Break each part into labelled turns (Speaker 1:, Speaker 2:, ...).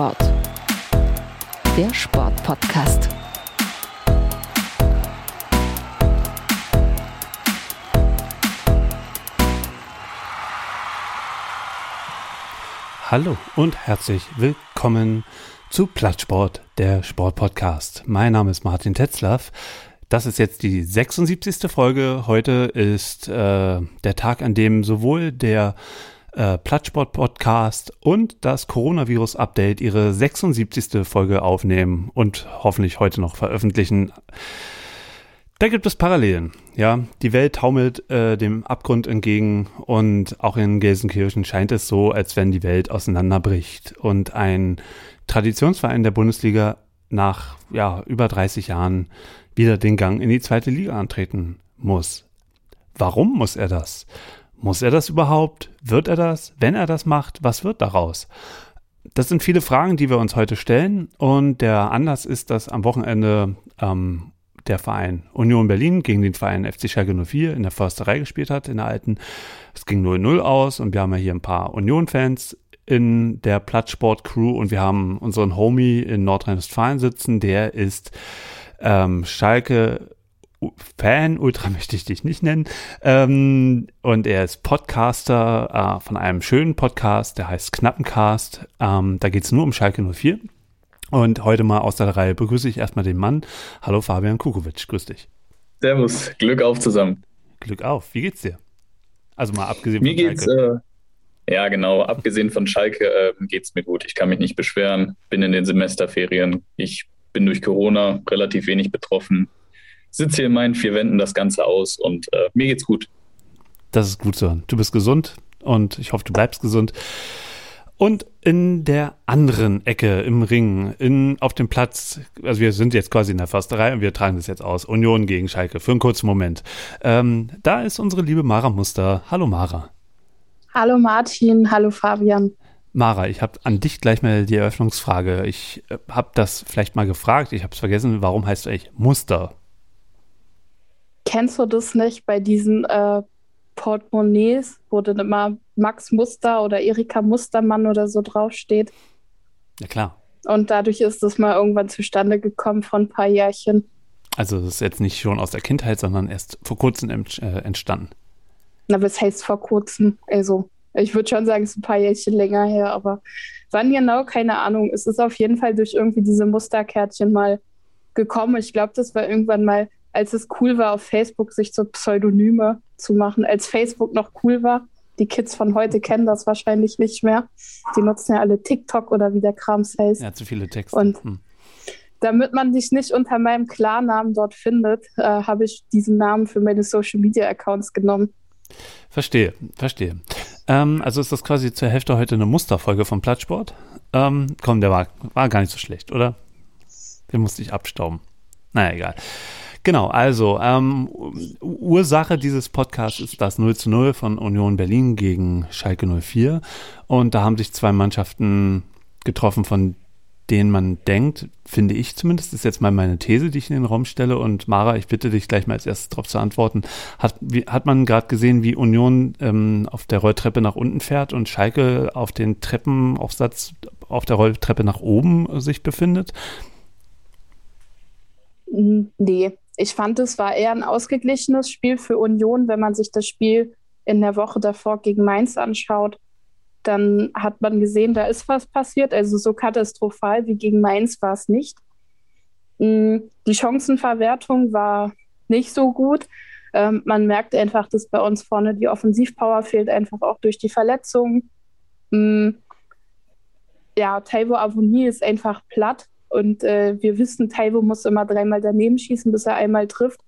Speaker 1: Plattsport. Der Sportpodcast.
Speaker 2: Hallo und herzlich willkommen zu Plattsport, der Sportpodcast. Mein Name ist Martin Tetzlaff. Das ist jetzt die 76. Folge. Heute ist äh, der Tag, an dem sowohl der äh, Plattsport-Podcast und das Coronavirus-Update ihre 76. Folge aufnehmen und hoffentlich heute noch veröffentlichen. Da gibt es Parallelen. Ja, die Welt taumelt äh, dem Abgrund entgegen und auch in Gelsenkirchen scheint es so, als wenn die Welt auseinanderbricht und ein Traditionsverein der Bundesliga nach ja, über 30 Jahren wieder den Gang in die zweite Liga antreten muss. Warum muss er das? Muss er das überhaupt? Wird er das? Wenn er das macht, was wird daraus? Das sind viele Fragen, die wir uns heute stellen. Und der Anlass ist, dass am Wochenende ähm, der Verein Union Berlin gegen den Verein FC Schalke 04 in der Försterei gespielt hat, in der alten. Es ging 0-0 aus und wir haben ja hier ein paar Union-Fans in der Plattsport-Crew und wir haben unseren Homie in Nordrhein-Westfalen sitzen, der ist ähm, Schalke Fan, Ultra möchte ich dich nicht nennen. Ähm, und er ist Podcaster äh, von einem schönen Podcast, der heißt Knappencast. Ähm, da geht es nur um Schalke 04. Und heute mal aus der Reihe begrüße ich erstmal den Mann. Hallo Fabian Kukovic, grüß dich.
Speaker 3: Servus, Glück auf zusammen.
Speaker 2: Glück auf, wie geht's dir? Also mal abgesehen
Speaker 3: mir von geht's, Schalke. Äh, ja, genau, abgesehen von Schalke äh, geht's mir gut. Ich kann mich nicht beschweren, bin in den Semesterferien. Ich bin durch Corona relativ wenig betroffen. Sitze hier in meinen vier Wänden das Ganze aus und äh, mir geht's gut.
Speaker 2: Das ist gut so. Du bist gesund und ich hoffe, du bleibst gesund. Und in der anderen Ecke im Ring, in, auf dem Platz, also wir sind jetzt quasi in der Försterei und wir tragen das jetzt aus. Union gegen Schalke für einen kurzen Moment. Ähm, da ist unsere liebe Mara Muster. Hallo Mara.
Speaker 4: Hallo Martin, hallo Fabian.
Speaker 2: Mara, ich habe an dich gleich mal die Eröffnungsfrage. Ich äh, habe das vielleicht mal gefragt, ich habe es vergessen. Warum heißt du eigentlich Muster?
Speaker 4: Kennst du das nicht bei diesen äh, Portemonnaies, wo dann immer Max Muster oder Erika Mustermann oder so draufsteht?
Speaker 2: Ja, klar.
Speaker 4: Und dadurch ist das mal irgendwann zustande gekommen vor ein paar Jährchen.
Speaker 2: Also das ist jetzt nicht schon aus der Kindheit, sondern erst vor kurzem äh, entstanden.
Speaker 4: Na, was heißt vor kurzem? Also ich würde schon sagen, es ist ein paar Jährchen länger her, aber wann genau, keine Ahnung. Es ist auf jeden Fall durch irgendwie diese Musterkärtchen mal gekommen. Ich glaube, das war irgendwann mal, als es cool war, auf Facebook sich so Pseudonyme zu machen, als Facebook noch cool war. Die Kids von heute kennen das wahrscheinlich nicht mehr. Die nutzen ja alle TikTok oder wie der Krams heißt.
Speaker 2: Ja, zu viele Texte.
Speaker 4: Und hm. damit man dich nicht unter meinem Klarnamen dort findet, äh, habe ich diesen Namen für meine Social Media Accounts genommen.
Speaker 2: Verstehe, verstehe. Ähm, also ist das quasi zur Hälfte heute eine Musterfolge vom Plattsport. Ähm, komm, der war, war gar nicht so schlecht, oder? Den musste ich abstauben. Naja, egal. Genau, also ähm, Ursache dieses Podcasts ist das 0 zu 0 von Union Berlin gegen Schalke 04. Und da haben sich zwei Mannschaften getroffen, von denen man denkt, finde ich zumindest, ist jetzt mal meine These, die ich in den Raum stelle. Und Mara, ich bitte dich gleich mal als erstes darauf zu antworten. Hat, wie, hat man gerade gesehen, wie Union ähm, auf der Rolltreppe nach unten fährt und Schalke auf den Treppenaufsatz auf der Rolltreppe nach oben sich befindet?
Speaker 4: Nee, ich fand, es war eher ein ausgeglichenes Spiel für Union, wenn man sich das Spiel in der Woche davor gegen Mainz anschaut dann hat man gesehen, da ist was passiert. Also so katastrophal wie gegen Mainz war es nicht. Mm, die Chancenverwertung war nicht so gut. Ähm, man merkt einfach, dass bei uns vorne die Offensivpower fehlt, einfach auch durch die Verletzungen. Mm, ja, Taiwo Avoni ist einfach platt und äh, wir wissen, Taiwo muss immer dreimal daneben schießen, bis er einmal trifft.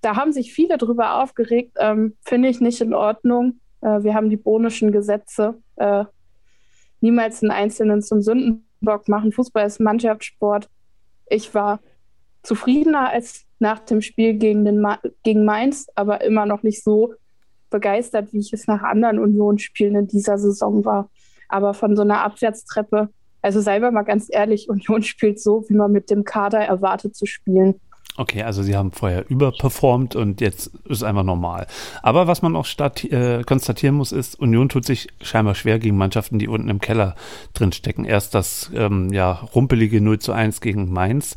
Speaker 4: Da haben sich viele drüber aufgeregt, ähm, finde ich nicht in Ordnung. Äh, wir haben die bonischen Gesetze. Äh, niemals einen Einzelnen zum Sündenbock machen. Fußball ist Mannschaftssport. Ich war zufriedener als nach dem Spiel gegen, den Ma gegen Mainz, aber immer noch nicht so begeistert, wie ich es nach anderen Union-Spielen in dieser Saison war. Aber von so einer Abwärtstreppe, also selber mal ganz ehrlich, Union spielt so, wie man mit dem Kader erwartet zu spielen.
Speaker 2: Okay, also sie haben vorher überperformt und jetzt ist einfach normal. Aber was man auch äh, konstatieren muss, ist, Union tut sich scheinbar schwer gegen Mannschaften, die unten im Keller drin stecken. Erst das ähm, ja, rumpelige 0 zu 1 gegen Mainz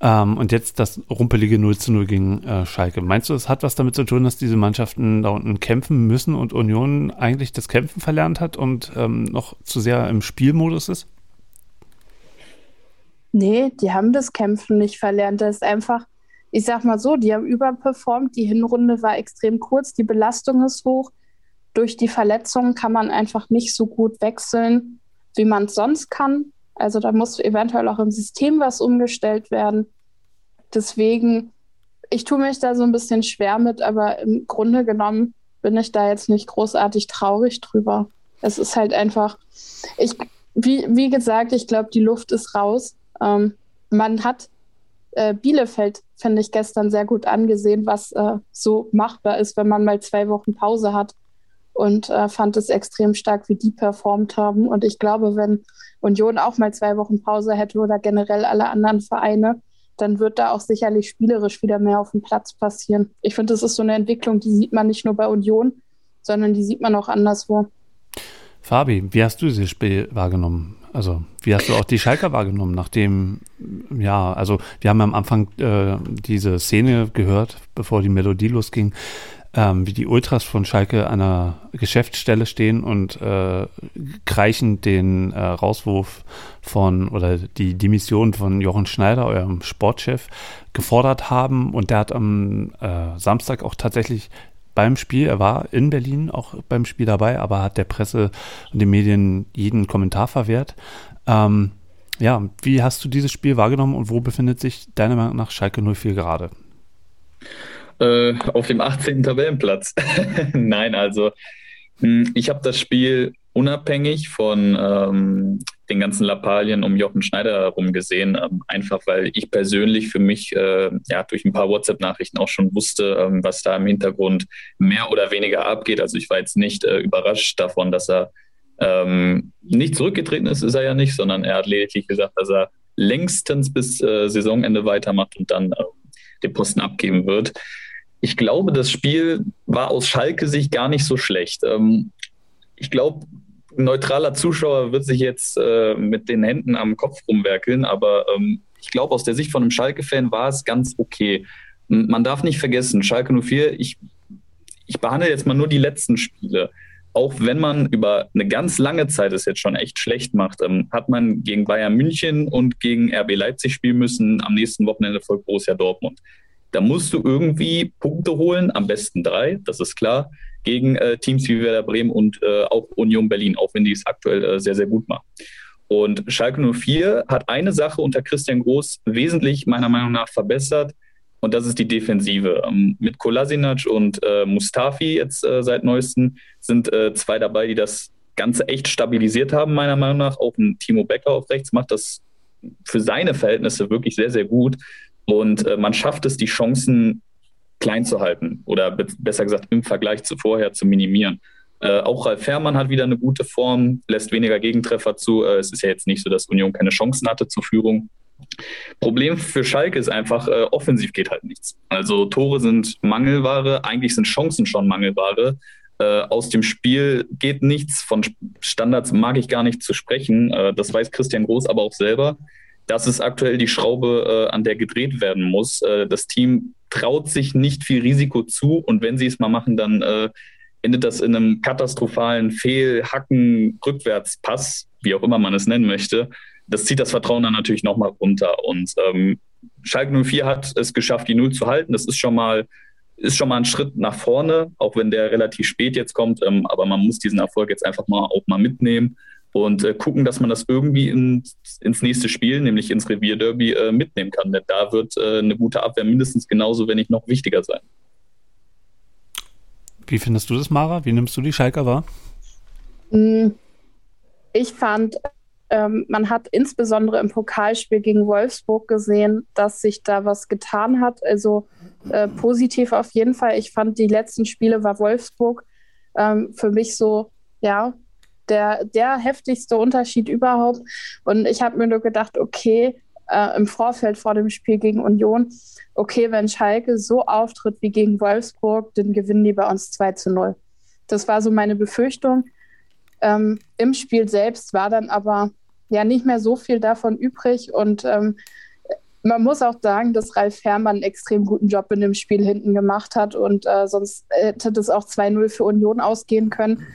Speaker 2: ähm, und jetzt das rumpelige 0 zu 0 gegen äh, Schalke. Meinst du, es hat was damit zu tun, dass diese Mannschaften da unten kämpfen müssen und Union eigentlich das Kämpfen verlernt hat und ähm, noch zu sehr im Spielmodus ist?
Speaker 4: Nee, die haben das Kämpfen nicht verlernt. Das ist einfach, ich sag mal so, die haben überperformt. Die Hinrunde war extrem kurz, die Belastung ist hoch. Durch die Verletzungen kann man einfach nicht so gut wechseln, wie man es sonst kann. Also da muss eventuell auch im System was umgestellt werden. Deswegen, ich tue mich da so ein bisschen schwer mit, aber im Grunde genommen bin ich da jetzt nicht großartig traurig drüber. Es ist halt einfach, ich, wie, wie gesagt, ich glaube, die Luft ist raus. Ähm, man hat äh, Bielefeld, finde ich, gestern sehr gut angesehen, was äh, so machbar ist, wenn man mal zwei Wochen Pause hat. Und äh, fand es extrem stark, wie die performt haben. Und ich glaube, wenn Union auch mal zwei Wochen Pause hätte oder generell alle anderen Vereine, dann wird da auch sicherlich spielerisch wieder mehr auf dem Platz passieren. Ich finde, das ist so eine Entwicklung, die sieht man nicht nur bei Union, sondern die sieht man auch anderswo.
Speaker 2: Fabi, wie hast du dieses Spiel wahrgenommen? Also, wie hast du auch die Schalker wahrgenommen, nachdem, ja, also wir haben am Anfang äh, diese Szene gehört, bevor die Melodie losging, ähm, wie die Ultras von Schalke an einer Geschäftsstelle stehen und äh, kreichend den äh, Rauswurf von oder die Dimission von Jochen Schneider, eurem Sportchef, gefordert haben. Und der hat am äh, Samstag auch tatsächlich beim Spiel. Er war in Berlin auch beim Spiel dabei, aber hat der Presse und den Medien jeden Kommentar verwehrt. Ähm, ja, wie hast du dieses Spiel wahrgenommen und wo befindet sich deiner Meinung nach Schalke 04 gerade?
Speaker 3: Äh, auf dem 18. Tabellenplatz. Nein, also hm, ich habe das Spiel unabhängig von ähm, den ganzen Lappalien um Jochen Schneider herum gesehen, ähm, einfach weil ich persönlich für mich äh, ja durch ein paar WhatsApp-Nachrichten auch schon wusste, ähm, was da im Hintergrund mehr oder weniger abgeht. Also ich war jetzt nicht äh, überrascht davon, dass er ähm, nicht zurückgetreten ist, ist er ja nicht, sondern er hat lediglich gesagt, dass er längstens bis äh, Saisonende weitermacht und dann äh, den Posten abgeben wird. Ich glaube, das Spiel war aus Schalke-Sicht gar nicht so schlecht. Ähm, ich glaube, ein neutraler Zuschauer wird sich jetzt äh, mit den Händen am Kopf rumwerkeln, aber ähm, ich glaube, aus der Sicht von einem Schalke-Fan war es ganz okay. Man darf nicht vergessen, Schalke 04, ich, ich behandle jetzt mal nur die letzten Spiele. Auch wenn man über eine ganz lange Zeit es jetzt schon echt schlecht macht, ähm, hat man gegen Bayern München und gegen RB Leipzig spielen müssen. Am nächsten Wochenende folgt Borussia Dortmund. Da musst du irgendwie Punkte holen, am besten drei, das ist klar, gegen äh, Teams wie Werder Bremen und äh, auch Union Berlin, auch wenn die es aktuell äh, sehr, sehr gut machen. Und Schalke 04 hat eine Sache unter Christian Groß wesentlich meiner Meinung nach verbessert und das ist die Defensive. Ähm, mit Kolasinac und äh, Mustafi jetzt äh, seit neuestem sind äh, zwei dabei, die das Ganze echt stabilisiert haben, meiner Meinung nach. Auch ein Timo Becker auf rechts macht das für seine Verhältnisse wirklich sehr, sehr gut. Und man schafft es, die Chancen klein zu halten oder be besser gesagt im Vergleich zu vorher zu minimieren. Äh, auch Ralf Fährmann hat wieder eine gute Form, lässt weniger Gegentreffer zu. Äh, es ist ja jetzt nicht so, dass Union keine Chancen hatte zur Führung. Problem für Schalke ist einfach, äh, offensiv geht halt nichts. Also Tore sind Mangelware, eigentlich sind Chancen schon Mangelware. Äh, aus dem Spiel geht nichts. Von Standards mag ich gar nicht zu sprechen. Äh, das weiß Christian Groß aber auch selber das ist aktuell die Schraube, äh, an der gedreht werden muss. Äh, das Team traut sich nicht viel Risiko zu und wenn sie es mal machen, dann äh, endet das in einem katastrophalen Fehlhacken, Rückwärtspass, wie auch immer man es nennen möchte. Das zieht das Vertrauen dann natürlich nochmal runter. Und ähm, Schalke 04 hat es geschafft, die Null zu halten. Das ist schon mal ist schon mal ein Schritt nach vorne, auch wenn der relativ spät jetzt kommt. Ähm, aber man muss diesen Erfolg jetzt einfach mal auch mal mitnehmen und äh, gucken, dass man das irgendwie ins, ins nächste Spiel, nämlich ins Revierderby, äh, mitnehmen kann. Denn da wird äh, eine gute Abwehr mindestens genauso, wenn nicht noch wichtiger sein.
Speaker 2: Wie findest du das, Mara? Wie nimmst du die Schalker wahr?
Speaker 4: Hm, ich fand, ähm, man hat insbesondere im Pokalspiel gegen Wolfsburg gesehen, dass sich da was getan hat. Also äh, positiv auf jeden Fall. Ich fand, die letzten Spiele war Wolfsburg ähm, für mich so, ja, der, der heftigste Unterschied überhaupt. Und ich habe mir nur gedacht, okay, äh, im Vorfeld vor dem Spiel gegen Union, okay, wenn Schalke so auftritt wie gegen Wolfsburg, dann gewinnen die bei uns 2 zu 0. Das war so meine Befürchtung. Ähm, Im Spiel selbst war dann aber ja nicht mehr so viel davon übrig und ähm, man muss auch sagen, dass Ralf Herrmann einen extrem guten Job in dem Spiel hinten gemacht hat und äh, sonst hätte das auch 2-0 für Union ausgehen können.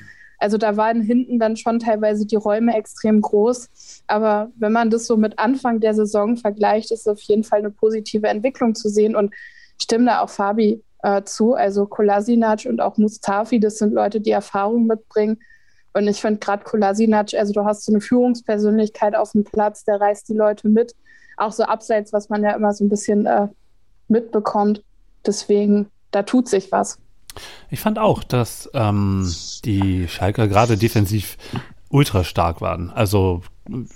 Speaker 4: Also da waren hinten dann schon teilweise die Räume extrem groß. Aber wenn man das so mit Anfang der Saison vergleicht, ist auf jeden Fall eine positive Entwicklung zu sehen. Und stimme da auch Fabi äh, zu. Also Kolasinac und auch Mustafi, das sind Leute, die Erfahrung mitbringen. Und ich finde gerade Kolasinac, also du hast so eine Führungspersönlichkeit auf dem Platz, der reißt die Leute mit auch so abseits, was man ja immer so ein bisschen äh, mitbekommt. Deswegen, da tut sich was.
Speaker 2: Ich fand auch, dass ähm, die Schalker gerade defensiv ultra stark waren. Also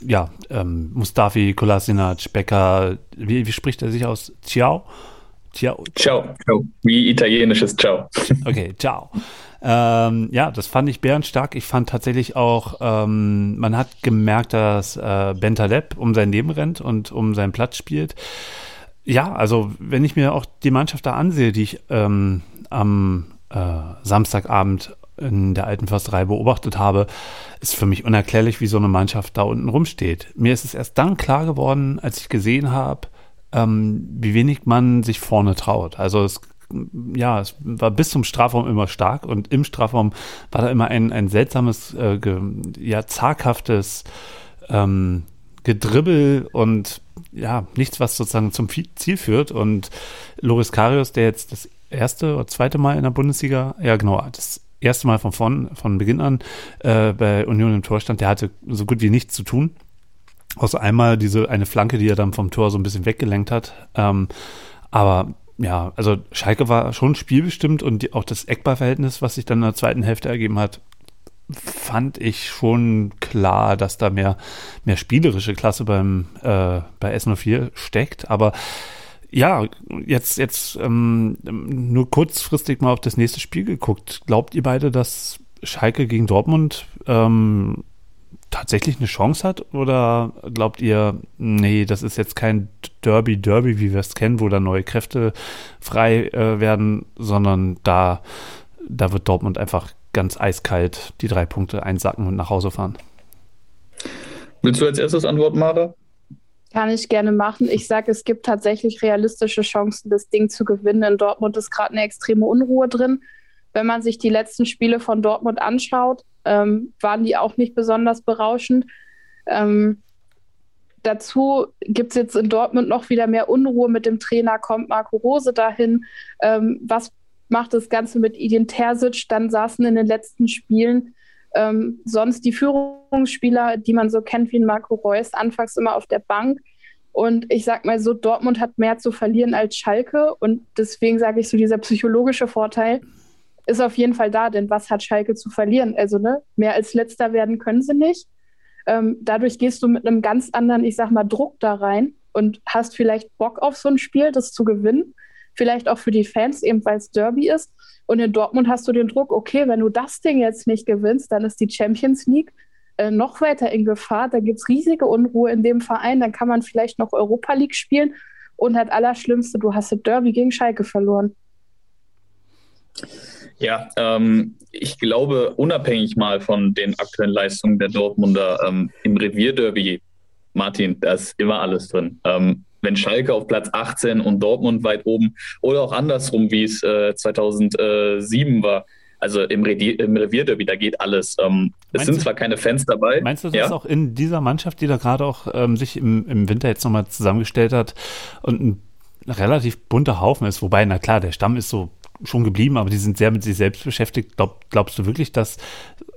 Speaker 2: ja, ähm, Mustafi, Kolasinac, Becker, wie, wie spricht er sich aus? Ciao?
Speaker 3: Ciao. Ciao. Ciao. Wie italienisches Ciao.
Speaker 2: Okay, ciao. Ähm, ja, das fand ich bärenstark. Ich fand tatsächlich auch, ähm, man hat gemerkt, dass äh, Bentaleb um sein Leben rennt und um seinen Platz spielt. Ja, also wenn ich mir auch die Mannschaft da ansehe, die ich ähm, am äh, Samstagabend in der alten Försterei beobachtet habe, ist für mich unerklärlich, wie so eine Mannschaft da unten rumsteht. Mir ist es erst dann klar geworden, als ich gesehen habe, ähm, wie wenig man sich vorne traut. Also es ja, es war bis zum Strafraum immer stark und im Strafraum war da immer ein, ein seltsames, äh, ge, ja, zaghaftes ähm, Gedribbel und ja, nichts, was sozusagen zum Ziel führt. Und Loris Karius, der jetzt das erste oder zweite Mal in der Bundesliga, ja genau, das erste Mal von, von, von Beginn an äh, bei Union im Tor stand, der hatte so gut wie nichts zu tun. Außer einmal diese eine Flanke, die er dann vom Tor so ein bisschen weggelenkt hat. Ähm, aber ja, also Schalke war schon spielbestimmt und die, auch das Eckballverhältnis, was sich dann in der zweiten Hälfte ergeben hat, fand ich schon klar, dass da mehr, mehr spielerische Klasse beim, äh, bei S04 steckt. Aber ja, jetzt, jetzt ähm, nur kurzfristig mal auf das nächste Spiel geguckt. Glaubt ihr beide, dass Schalke gegen Dortmund ähm, tatsächlich eine Chance hat? Oder glaubt ihr, nee, das ist jetzt kein Derby-Derby, wie wir es kennen, wo da neue Kräfte frei äh, werden, sondern da, da wird Dortmund einfach ganz eiskalt die drei Punkte einsacken und nach Hause fahren?
Speaker 3: Willst du als erstes antworten, Mara?
Speaker 4: Kann ich gerne machen. Ich sage, es gibt tatsächlich realistische Chancen, das Ding zu gewinnen. In Dortmund ist gerade eine extreme Unruhe drin. Wenn man sich die letzten Spiele von Dortmund anschaut, ähm, waren die auch nicht besonders berauschend. Ähm, dazu gibt es jetzt in Dortmund noch wieder mehr Unruhe mit dem Trainer, kommt Marco Rose dahin. Ähm, was macht das Ganze mit Edin Terzic? Dann saßen in den letzten Spielen ähm, sonst die Führungsspieler, die man so kennt wie Marco Reus, anfangs immer auf der Bank. Und ich sag mal so, Dortmund hat mehr zu verlieren als Schalke. Und deswegen sage ich so, dieser psychologische Vorteil, ist auf jeden Fall da, denn was hat Schalke zu verlieren? Also, ne, mehr als letzter werden können sie nicht. Ähm, dadurch gehst du mit einem ganz anderen, ich sag mal, Druck da rein und hast vielleicht Bock auf so ein Spiel, das zu gewinnen. Vielleicht auch für die Fans, eben weil es Derby ist. Und in Dortmund hast du den Druck, okay, wenn du das Ding jetzt nicht gewinnst, dann ist die Champions League äh, noch weiter in Gefahr. Da gibt es riesige Unruhe in dem Verein. Dann kann man vielleicht noch Europa League spielen. Und das Allerschlimmste, du hast das Derby gegen Schalke verloren.
Speaker 3: Ja, ähm, ich glaube, unabhängig mal von den aktuellen Leistungen der Dortmunder ähm, im Revierderby, Martin, da ist immer alles drin. Ähm, wenn Schalke auf Platz 18 und Dortmund weit oben oder auch andersrum, wie es äh, 2007 war, also im, Revier, im Revierderby, da geht alles. Ähm, es sind du, zwar keine Fans dabei.
Speaker 2: Meinst du, das ja? ist auch in dieser Mannschaft, die da gerade auch ähm, sich im, im Winter jetzt nochmal zusammengestellt hat und ein relativ bunter Haufen ist, wobei, na klar, der Stamm ist so schon geblieben, aber die sind sehr mit sich selbst beschäftigt. Glaub, glaubst du wirklich, dass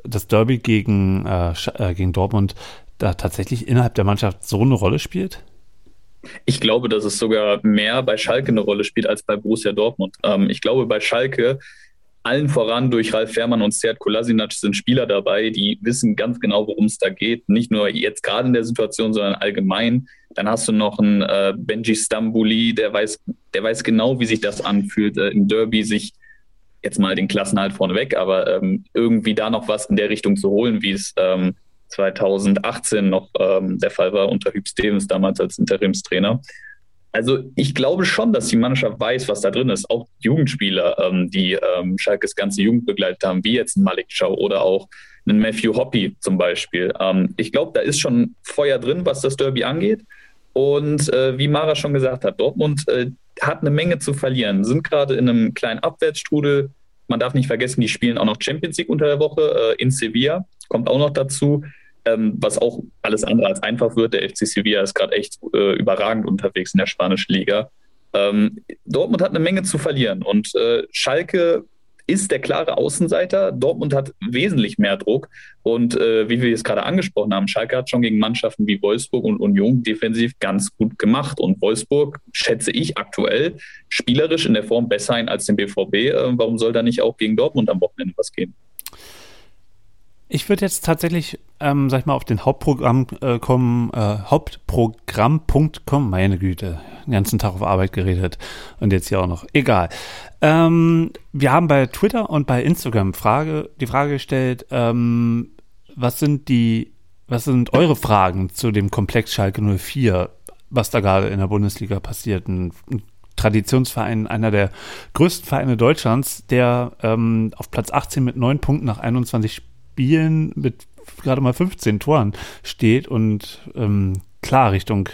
Speaker 2: das Derby gegen, äh, äh, gegen Dortmund da tatsächlich innerhalb der Mannschaft so eine Rolle spielt?
Speaker 3: Ich glaube, dass es sogar mehr bei Schalke eine Rolle spielt als bei Borussia Dortmund. Ähm, ich glaube, bei Schalke allen voran durch Ralf Fährmann und Sead Kolasinac sind Spieler dabei, die wissen ganz genau, worum es da geht. Nicht nur jetzt gerade in der Situation, sondern allgemein. Dann hast du noch einen äh, Benji Stambouli, der weiß, der weiß genau, wie sich das anfühlt, äh, im Derby sich jetzt mal den Klassenhalt vorneweg, aber ähm, irgendwie da noch was in der Richtung zu holen, wie es ähm, 2018 noch ähm, der Fall war unter Hüb Stevens damals als Interimstrainer. Also ich glaube schon, dass die Mannschaft weiß, was da drin ist. Auch Jugendspieler, ähm, die ähm, Schalkes ganze Jugend begleitet haben, wie jetzt ein Malik Chow oder auch einen Matthew Hoppy zum Beispiel. Ähm, ich glaube, da ist schon Feuer drin, was das Derby angeht. Und äh, wie Mara schon gesagt hat, Dortmund äh, hat eine Menge zu verlieren, sind gerade in einem kleinen Abwärtsstrudel. Man darf nicht vergessen, die spielen auch noch Champions League unter der Woche äh, in Sevilla, kommt auch noch dazu ähm, was auch alles andere als einfach wird. Der FC Sevilla ist gerade echt äh, überragend unterwegs in der spanischen Liga. Ähm, Dortmund hat eine Menge zu verlieren und äh, Schalke ist der klare Außenseiter. Dortmund hat wesentlich mehr Druck. Und äh, wie wir es gerade angesprochen haben, Schalke hat schon gegen Mannschaften wie Wolfsburg und Union defensiv ganz gut gemacht. Und Wolfsburg schätze ich aktuell spielerisch in der Form besser ein als den BVB. Äh, warum soll da nicht auch gegen Dortmund am Wochenende was gehen?
Speaker 2: Ich würde jetzt tatsächlich, ähm, sag ich mal, auf den Hauptprogramm äh, kommen, äh, Hauptprogramm.com, meine Güte, den ganzen Tag auf Arbeit geredet und jetzt hier auch noch. Egal. Ähm, wir haben bei Twitter und bei Instagram Frage, die Frage gestellt, ähm, was sind die, was sind eure Fragen zu dem Komplex Schalke 04, was da gerade in der Bundesliga passiert? Ein, ein Traditionsverein, einer der größten Vereine Deutschlands, der ähm, auf Platz 18 mit neun Punkten nach 21 Spielen mit gerade mal 15 Toren steht und ähm, klar Richtung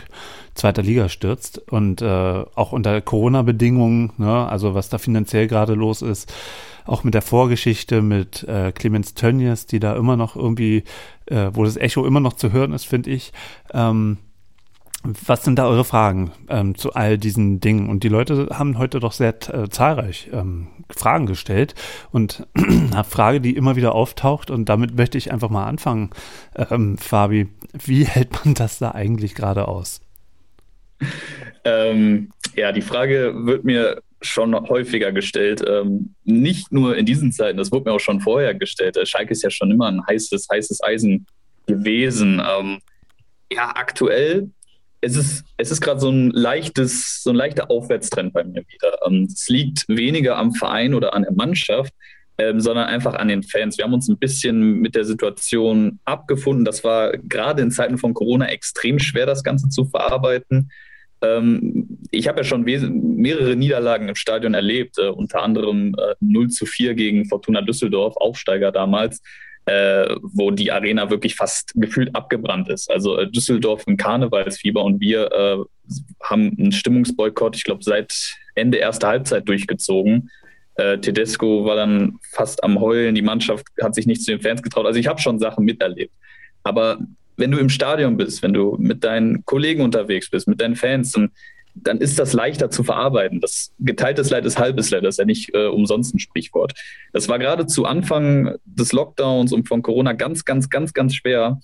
Speaker 2: zweiter Liga stürzt und äh, auch unter Corona-Bedingungen, ne, also was da finanziell gerade los ist, auch mit der Vorgeschichte mit äh, Clemens Tönnies, die da immer noch irgendwie, äh, wo das Echo immer noch zu hören ist, finde ich. Ähm, was sind da eure Fragen ähm, zu all diesen Dingen? Und die Leute haben heute doch sehr äh, zahlreich ähm, Fragen gestellt. Und eine Frage, die immer wieder auftaucht, und damit möchte ich einfach mal anfangen, ähm, Fabi, wie hält man das da eigentlich gerade aus?
Speaker 3: Ähm, ja, die Frage wird mir schon häufiger gestellt. Ähm, nicht nur in diesen Zeiten, das wurde mir auch schon vorher gestellt. Schalke ist ja schon immer ein heißes, heißes Eisen gewesen. Ähm, ja, aktuell es ist, es ist gerade so ein leichtes, so ein leichter Aufwärtstrend bei mir wieder. Ähm, es liegt weniger am Verein oder an der Mannschaft, ähm, sondern einfach an den Fans. Wir haben uns ein bisschen mit der Situation abgefunden. Das war gerade in Zeiten von Corona extrem schwer, das Ganze zu verarbeiten. Ähm, ich habe ja schon mehrere Niederlagen im Stadion erlebt, äh, unter anderem äh, 0 zu 4 gegen Fortuna Düsseldorf, Aufsteiger damals äh, wo die Arena wirklich fast gefühlt abgebrannt ist. Also äh, Düsseldorf im Karnevalsfieber und wir äh, haben einen Stimmungsboykott, ich glaube, seit Ende erster Halbzeit durchgezogen. Äh, Tedesco war dann fast am Heulen, die Mannschaft hat sich nicht zu den Fans getraut. Also ich habe schon Sachen miterlebt. Aber wenn du im Stadion bist, wenn du mit deinen Kollegen unterwegs bist, mit deinen Fans, dann dann ist das leichter zu verarbeiten. Das geteiltes Leid ist halbes Leid, das ist ja nicht äh, umsonst ein Sprichwort. Das war gerade zu Anfang des Lockdowns und von Corona ganz, ganz, ganz, ganz schwer.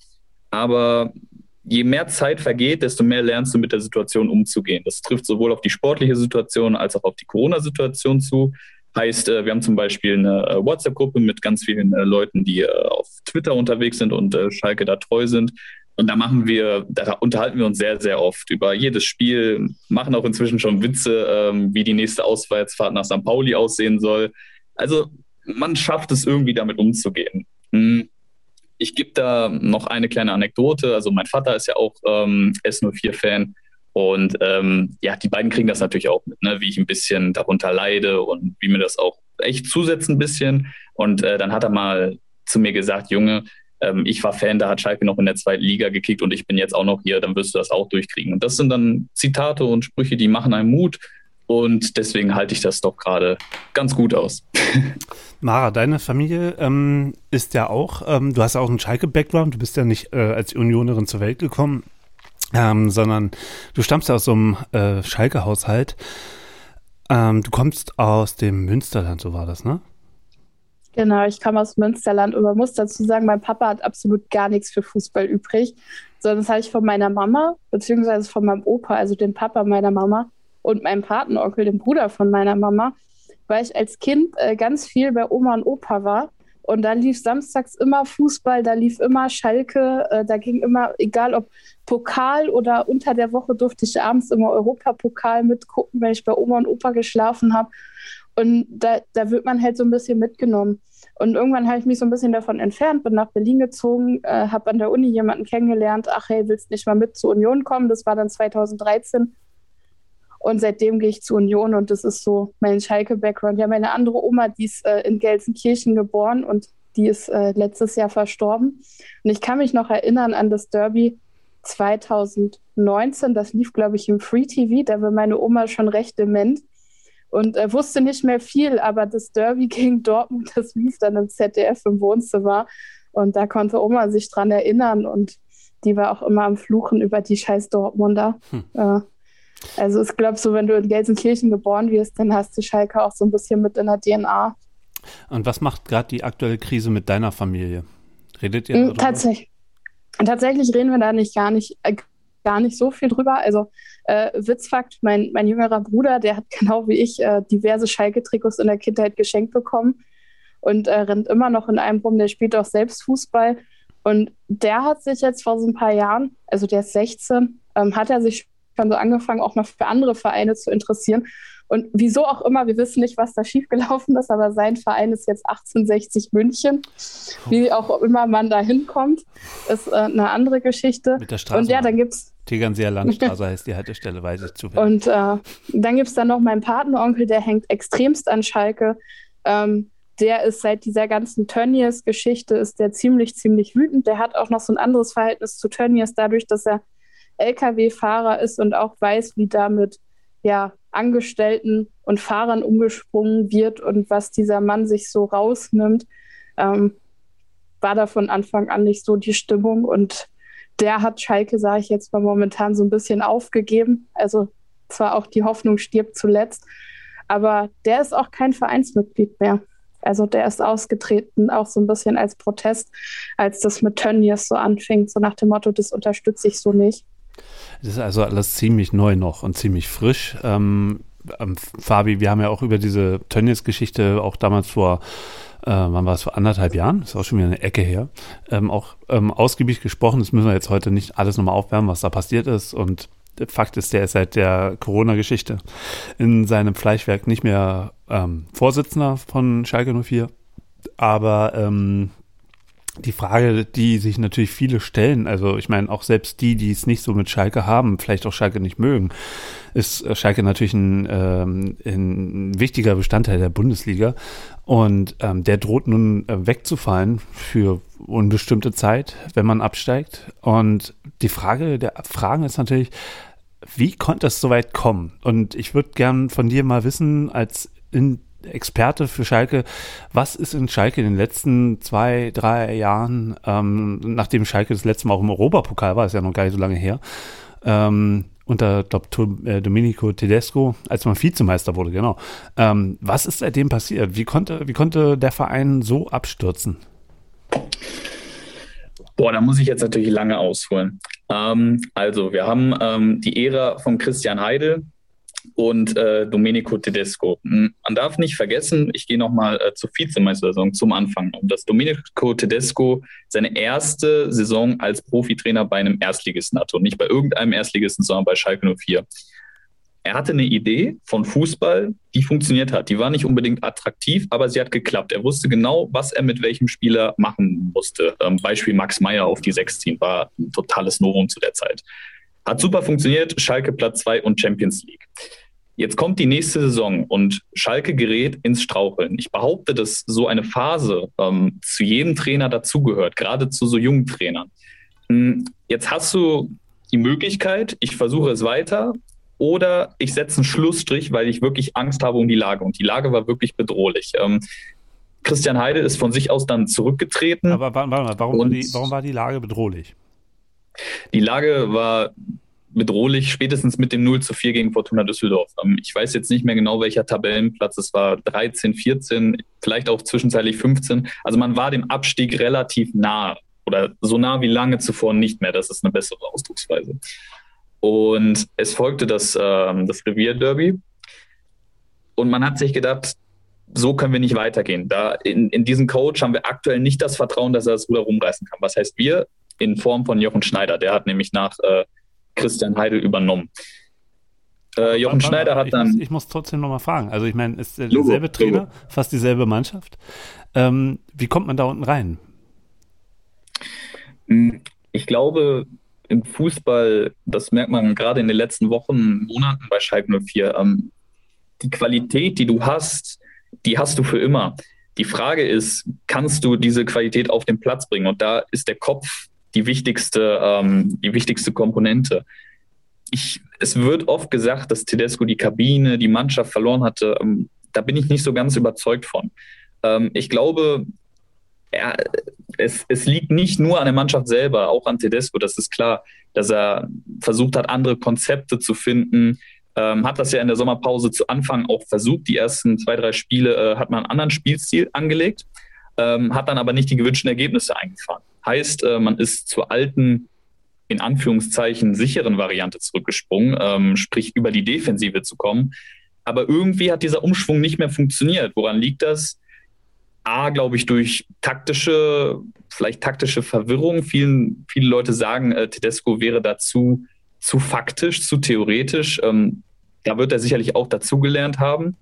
Speaker 3: Aber je mehr Zeit vergeht, desto mehr lernst du mit der Situation umzugehen. Das trifft sowohl auf die sportliche Situation als auch auf die Corona-Situation zu. Heißt, äh, wir haben zum Beispiel eine äh, WhatsApp-Gruppe mit ganz vielen äh, Leuten, die auf Twitter unterwegs sind und Schalke da treu sind. Und da machen wir, da unterhalten wir uns sehr, sehr oft über jedes Spiel, machen auch inzwischen schon Witze, ähm, wie die nächste Auswärtsfahrt nach St. Pauli aussehen soll. Also man schafft es irgendwie damit umzugehen. Hm. Ich gebe da noch eine kleine Anekdote. Also mein Vater ist ja auch ähm, S04-Fan. Und ähm, ja, die beiden kriegen das natürlich auch mit, ne? wie ich ein bisschen darunter leide und wie mir das auch echt zusetzt ein bisschen. Und äh, dann hat er mal zu mir gesagt, Junge, ähm, ich war Fan, da hat Schalke noch in der zweiten Liga gekickt und ich bin jetzt auch noch hier, dann wirst du das auch durchkriegen. Und das sind dann Zitate und Sprüche, die machen einen Mut. Und deswegen halte ich das doch gerade ganz gut aus.
Speaker 2: Mara, deine Familie ähm, ist ja auch, ähm, du hast ja auch einen Schalke-Background, du bist ja nicht äh, als Unionerin zur Welt gekommen, ähm, sondern du stammst ja aus so einem äh, Schalke-Haushalt. Ähm, du kommst aus dem Münsterland, so war das, ne?
Speaker 4: Genau, ich komme aus Münsterland und man muss dazu sagen, mein Papa hat absolut gar nichts für Fußball übrig, sondern das habe ich von meiner Mama, beziehungsweise von meinem Opa, also dem Papa meiner Mama und meinem Patenonkel, dem Bruder von meiner Mama, weil ich als Kind äh, ganz viel bei Oma und Opa war. Und da lief samstags immer Fußball, da lief immer Schalke, äh, da ging immer, egal ob Pokal oder unter der Woche durfte ich abends immer Europapokal mitgucken, wenn ich bei Oma und Opa geschlafen habe. Und da, da wird man halt so ein bisschen mitgenommen. Und irgendwann habe ich mich so ein bisschen davon entfernt, bin nach Berlin gezogen, äh, habe an der Uni jemanden kennengelernt. Ach hey, willst nicht mal mit zur Union kommen? Das war dann 2013. Und seitdem gehe ich zur Union und das ist so mein Schalke-Background. Ja, meine andere Oma, die ist äh, in Gelsenkirchen geboren und die ist äh, letztes Jahr verstorben. Und ich kann mich noch erinnern an das Derby 2019. Das lief, glaube ich, im Free TV. Da war meine Oma schon recht dement und äh, wusste nicht mehr viel, aber das Derby gegen Dortmund, das lief dann im ZDF im Wohnzimmer und da konnte Oma sich dran erinnern und die war auch immer am Fluchen über die scheiß Dortmunder. Hm. Äh, also ich glaube, so wenn du in Gelsenkirchen geboren wirst, dann hast du Schalke auch so ein bisschen mit in der DNA.
Speaker 2: Und was macht gerade die aktuelle Krise mit deiner Familie? Redet ihr
Speaker 4: hm, darüber? Tatsächlich. Tatsächlich reden wir da nicht gar nicht, äh, gar nicht so viel drüber. Also äh, Witzfakt, mein, mein jüngerer Bruder, der hat genau wie ich äh, diverse Schalke-Trikots in der Kindheit geschenkt bekommen und äh, rennt immer noch in einem rum, der spielt auch selbst Fußball. Und der hat sich jetzt vor so ein paar Jahren, also der ist 16, ähm, hat er sich schon so angefangen, auch mal für andere Vereine zu interessieren. Und wieso auch immer, wir wissen nicht, was da schiefgelaufen ist, aber sein Verein ist jetzt 1860 München. Wie auch immer man da hinkommt, ist äh, eine andere Geschichte.
Speaker 2: Mit der Straße.
Speaker 4: Und ja, dann gibt es
Speaker 2: Tegernseer Landstraße heißt die Haltestelle, weiß ich zufällig.
Speaker 4: Und äh, dann gibt es dann noch meinen Patenonkel, der hängt extremst an Schalke. Ähm, der ist seit dieser ganzen Tönnies-Geschichte ist der ziemlich, ziemlich wütend. Der hat auch noch so ein anderes Verhältnis zu Tönnies, dadurch, dass er Lkw-Fahrer ist und auch weiß, wie damit ja, Angestellten und Fahrern umgesprungen wird und was dieser Mann sich so rausnimmt, ähm, war da von Anfang an nicht so die Stimmung. Und der hat Schalke, sage ich jetzt mal momentan, so ein bisschen aufgegeben. Also zwar auch die Hoffnung stirbt zuletzt, aber der ist auch kein Vereinsmitglied mehr. Also der ist ausgetreten, auch so ein bisschen als Protest, als das mit Tönnies so anfing, so nach dem Motto, das unterstütze ich so nicht.
Speaker 2: Das ist also alles ziemlich neu noch und ziemlich frisch. Ähm, ähm, Fabi, wir haben ja auch über diese Tönnies-Geschichte auch damals vor äh, wann war es, vor anderthalb Jahren, ist auch schon wieder eine Ecke her, ähm, auch ähm, ausgiebig gesprochen. Das müssen wir jetzt heute nicht alles nochmal aufwärmen, was da passiert ist. Und Fakt ist, der ist seit der Corona-Geschichte in seinem Fleischwerk nicht mehr ähm, Vorsitzender von Schalke 04. Aber ähm, die Frage, die sich natürlich viele stellen, also ich meine auch selbst die, die es nicht so mit Schalke haben, vielleicht auch Schalke nicht mögen, ist Schalke natürlich ein, ähm, ein wichtiger Bestandteil der Bundesliga und ähm, der droht nun äh, wegzufallen für unbestimmte Zeit, wenn man absteigt. Und die Frage der Fragen ist natürlich, wie konnte es so weit kommen? Und ich würde gern von dir mal wissen, als in Experte für Schalke. Was ist in Schalke in den letzten zwei, drei Jahren, ähm, nachdem Schalke das letzte Mal auch im Europapokal war, ist ja noch gar nicht so lange her, ähm, unter äh, Domenico Tedesco, als man Vizemeister wurde, genau. Ähm, was ist seitdem passiert? Wie konnte, wie konnte der Verein so abstürzen?
Speaker 3: Boah, da muss ich jetzt natürlich lange ausholen. Ähm, also, wir haben ähm, die Ära von Christian Heidel, und äh, Domenico Tedesco. Hm, man darf nicht vergessen, ich gehe nochmal äh, zur Vizemeistersaison zum Anfang, dass Domenico Tedesco seine erste Saison als Profitrainer bei einem Erstligisten hatte und nicht bei irgendeinem Erstligisten, sondern bei Schalke 04. Er hatte eine Idee von Fußball, die funktioniert hat. Die war nicht unbedingt attraktiv, aber sie hat geklappt. Er wusste genau, was er mit welchem Spieler machen musste. Ähm, Beispiel Max Meyer auf die 6 ziehen war ein totales Novum zu der Zeit. Hat super funktioniert, Schalke Platz 2 und Champions League. Jetzt kommt die nächste Saison und Schalke gerät ins Straucheln. Ich behaupte, dass so eine Phase ähm, zu jedem Trainer dazugehört, gerade zu so jungen Trainern. Hm, jetzt hast du die Möglichkeit, ich versuche es weiter oder ich setze einen Schlussstrich, weil ich wirklich Angst habe um die Lage. Und die Lage war wirklich bedrohlich. Ähm, Christian Heide ist von sich aus dann zurückgetreten.
Speaker 2: Aber warte mal, warum, war die, warum war die Lage bedrohlich?
Speaker 3: Die Lage war bedrohlich, spätestens mit dem 0 zu 4 gegen Fortuna Düsseldorf. Ähm, ich weiß jetzt nicht mehr genau, welcher Tabellenplatz es war, 13, 14, vielleicht auch zwischenzeitlich 15. Also man war dem Abstieg relativ nah oder so nah wie lange zuvor nicht mehr. Das ist eine bessere Ausdrucksweise. Und es folgte das, ähm, das Revierderby. Und man hat sich gedacht, so können wir nicht weitergehen. Da in, in diesen Coach haben wir aktuell nicht das Vertrauen, dass er das Ruder rumreißen kann. Was heißt wir? In Form von Jochen Schneider. Der hat nämlich nach äh, Christian Heidel übernommen. Äh, Jochen warte, Schneider hat
Speaker 2: ich
Speaker 3: dann.
Speaker 2: Muss, ich muss trotzdem nochmal fragen. Also, ich meine, ist derselbe Trainer, Logo. fast dieselbe Mannschaft. Ähm, wie kommt man da unten rein?
Speaker 3: Hm, ich glaube, im Fußball, das merkt man gerade in den letzten Wochen, Monaten bei Schalke 04, ähm, die Qualität, die du hast, die hast du für immer. Die Frage ist, kannst du diese Qualität auf den Platz bringen? Und da ist der Kopf die wichtigste, ähm, die wichtigste Komponente. Ich, es wird oft gesagt, dass Tedesco die Kabine, die Mannschaft verloren hatte. Ähm, da bin ich nicht so ganz überzeugt von. Ähm, ich glaube, er, es, es liegt nicht nur an der Mannschaft selber, auch an Tedesco, das ist klar, dass er versucht hat, andere Konzepte zu finden, ähm, hat das ja in der Sommerpause zu Anfang auch versucht. Die ersten zwei, drei Spiele äh, hat man einen anderen Spielstil angelegt, ähm, hat dann aber nicht die gewünschten Ergebnisse eingefahren. Heißt, äh, man ist zur alten, in Anführungszeichen, sicheren Variante zurückgesprungen, ähm, sprich über die Defensive zu kommen. Aber irgendwie hat dieser Umschwung nicht mehr funktioniert. Woran liegt das? A, glaube ich, durch taktische, vielleicht taktische Verwirrung. Vielen, viele Leute sagen, äh, Tedesco wäre dazu zu faktisch, zu theoretisch. Ähm, da wird er sicherlich auch dazugelernt haben.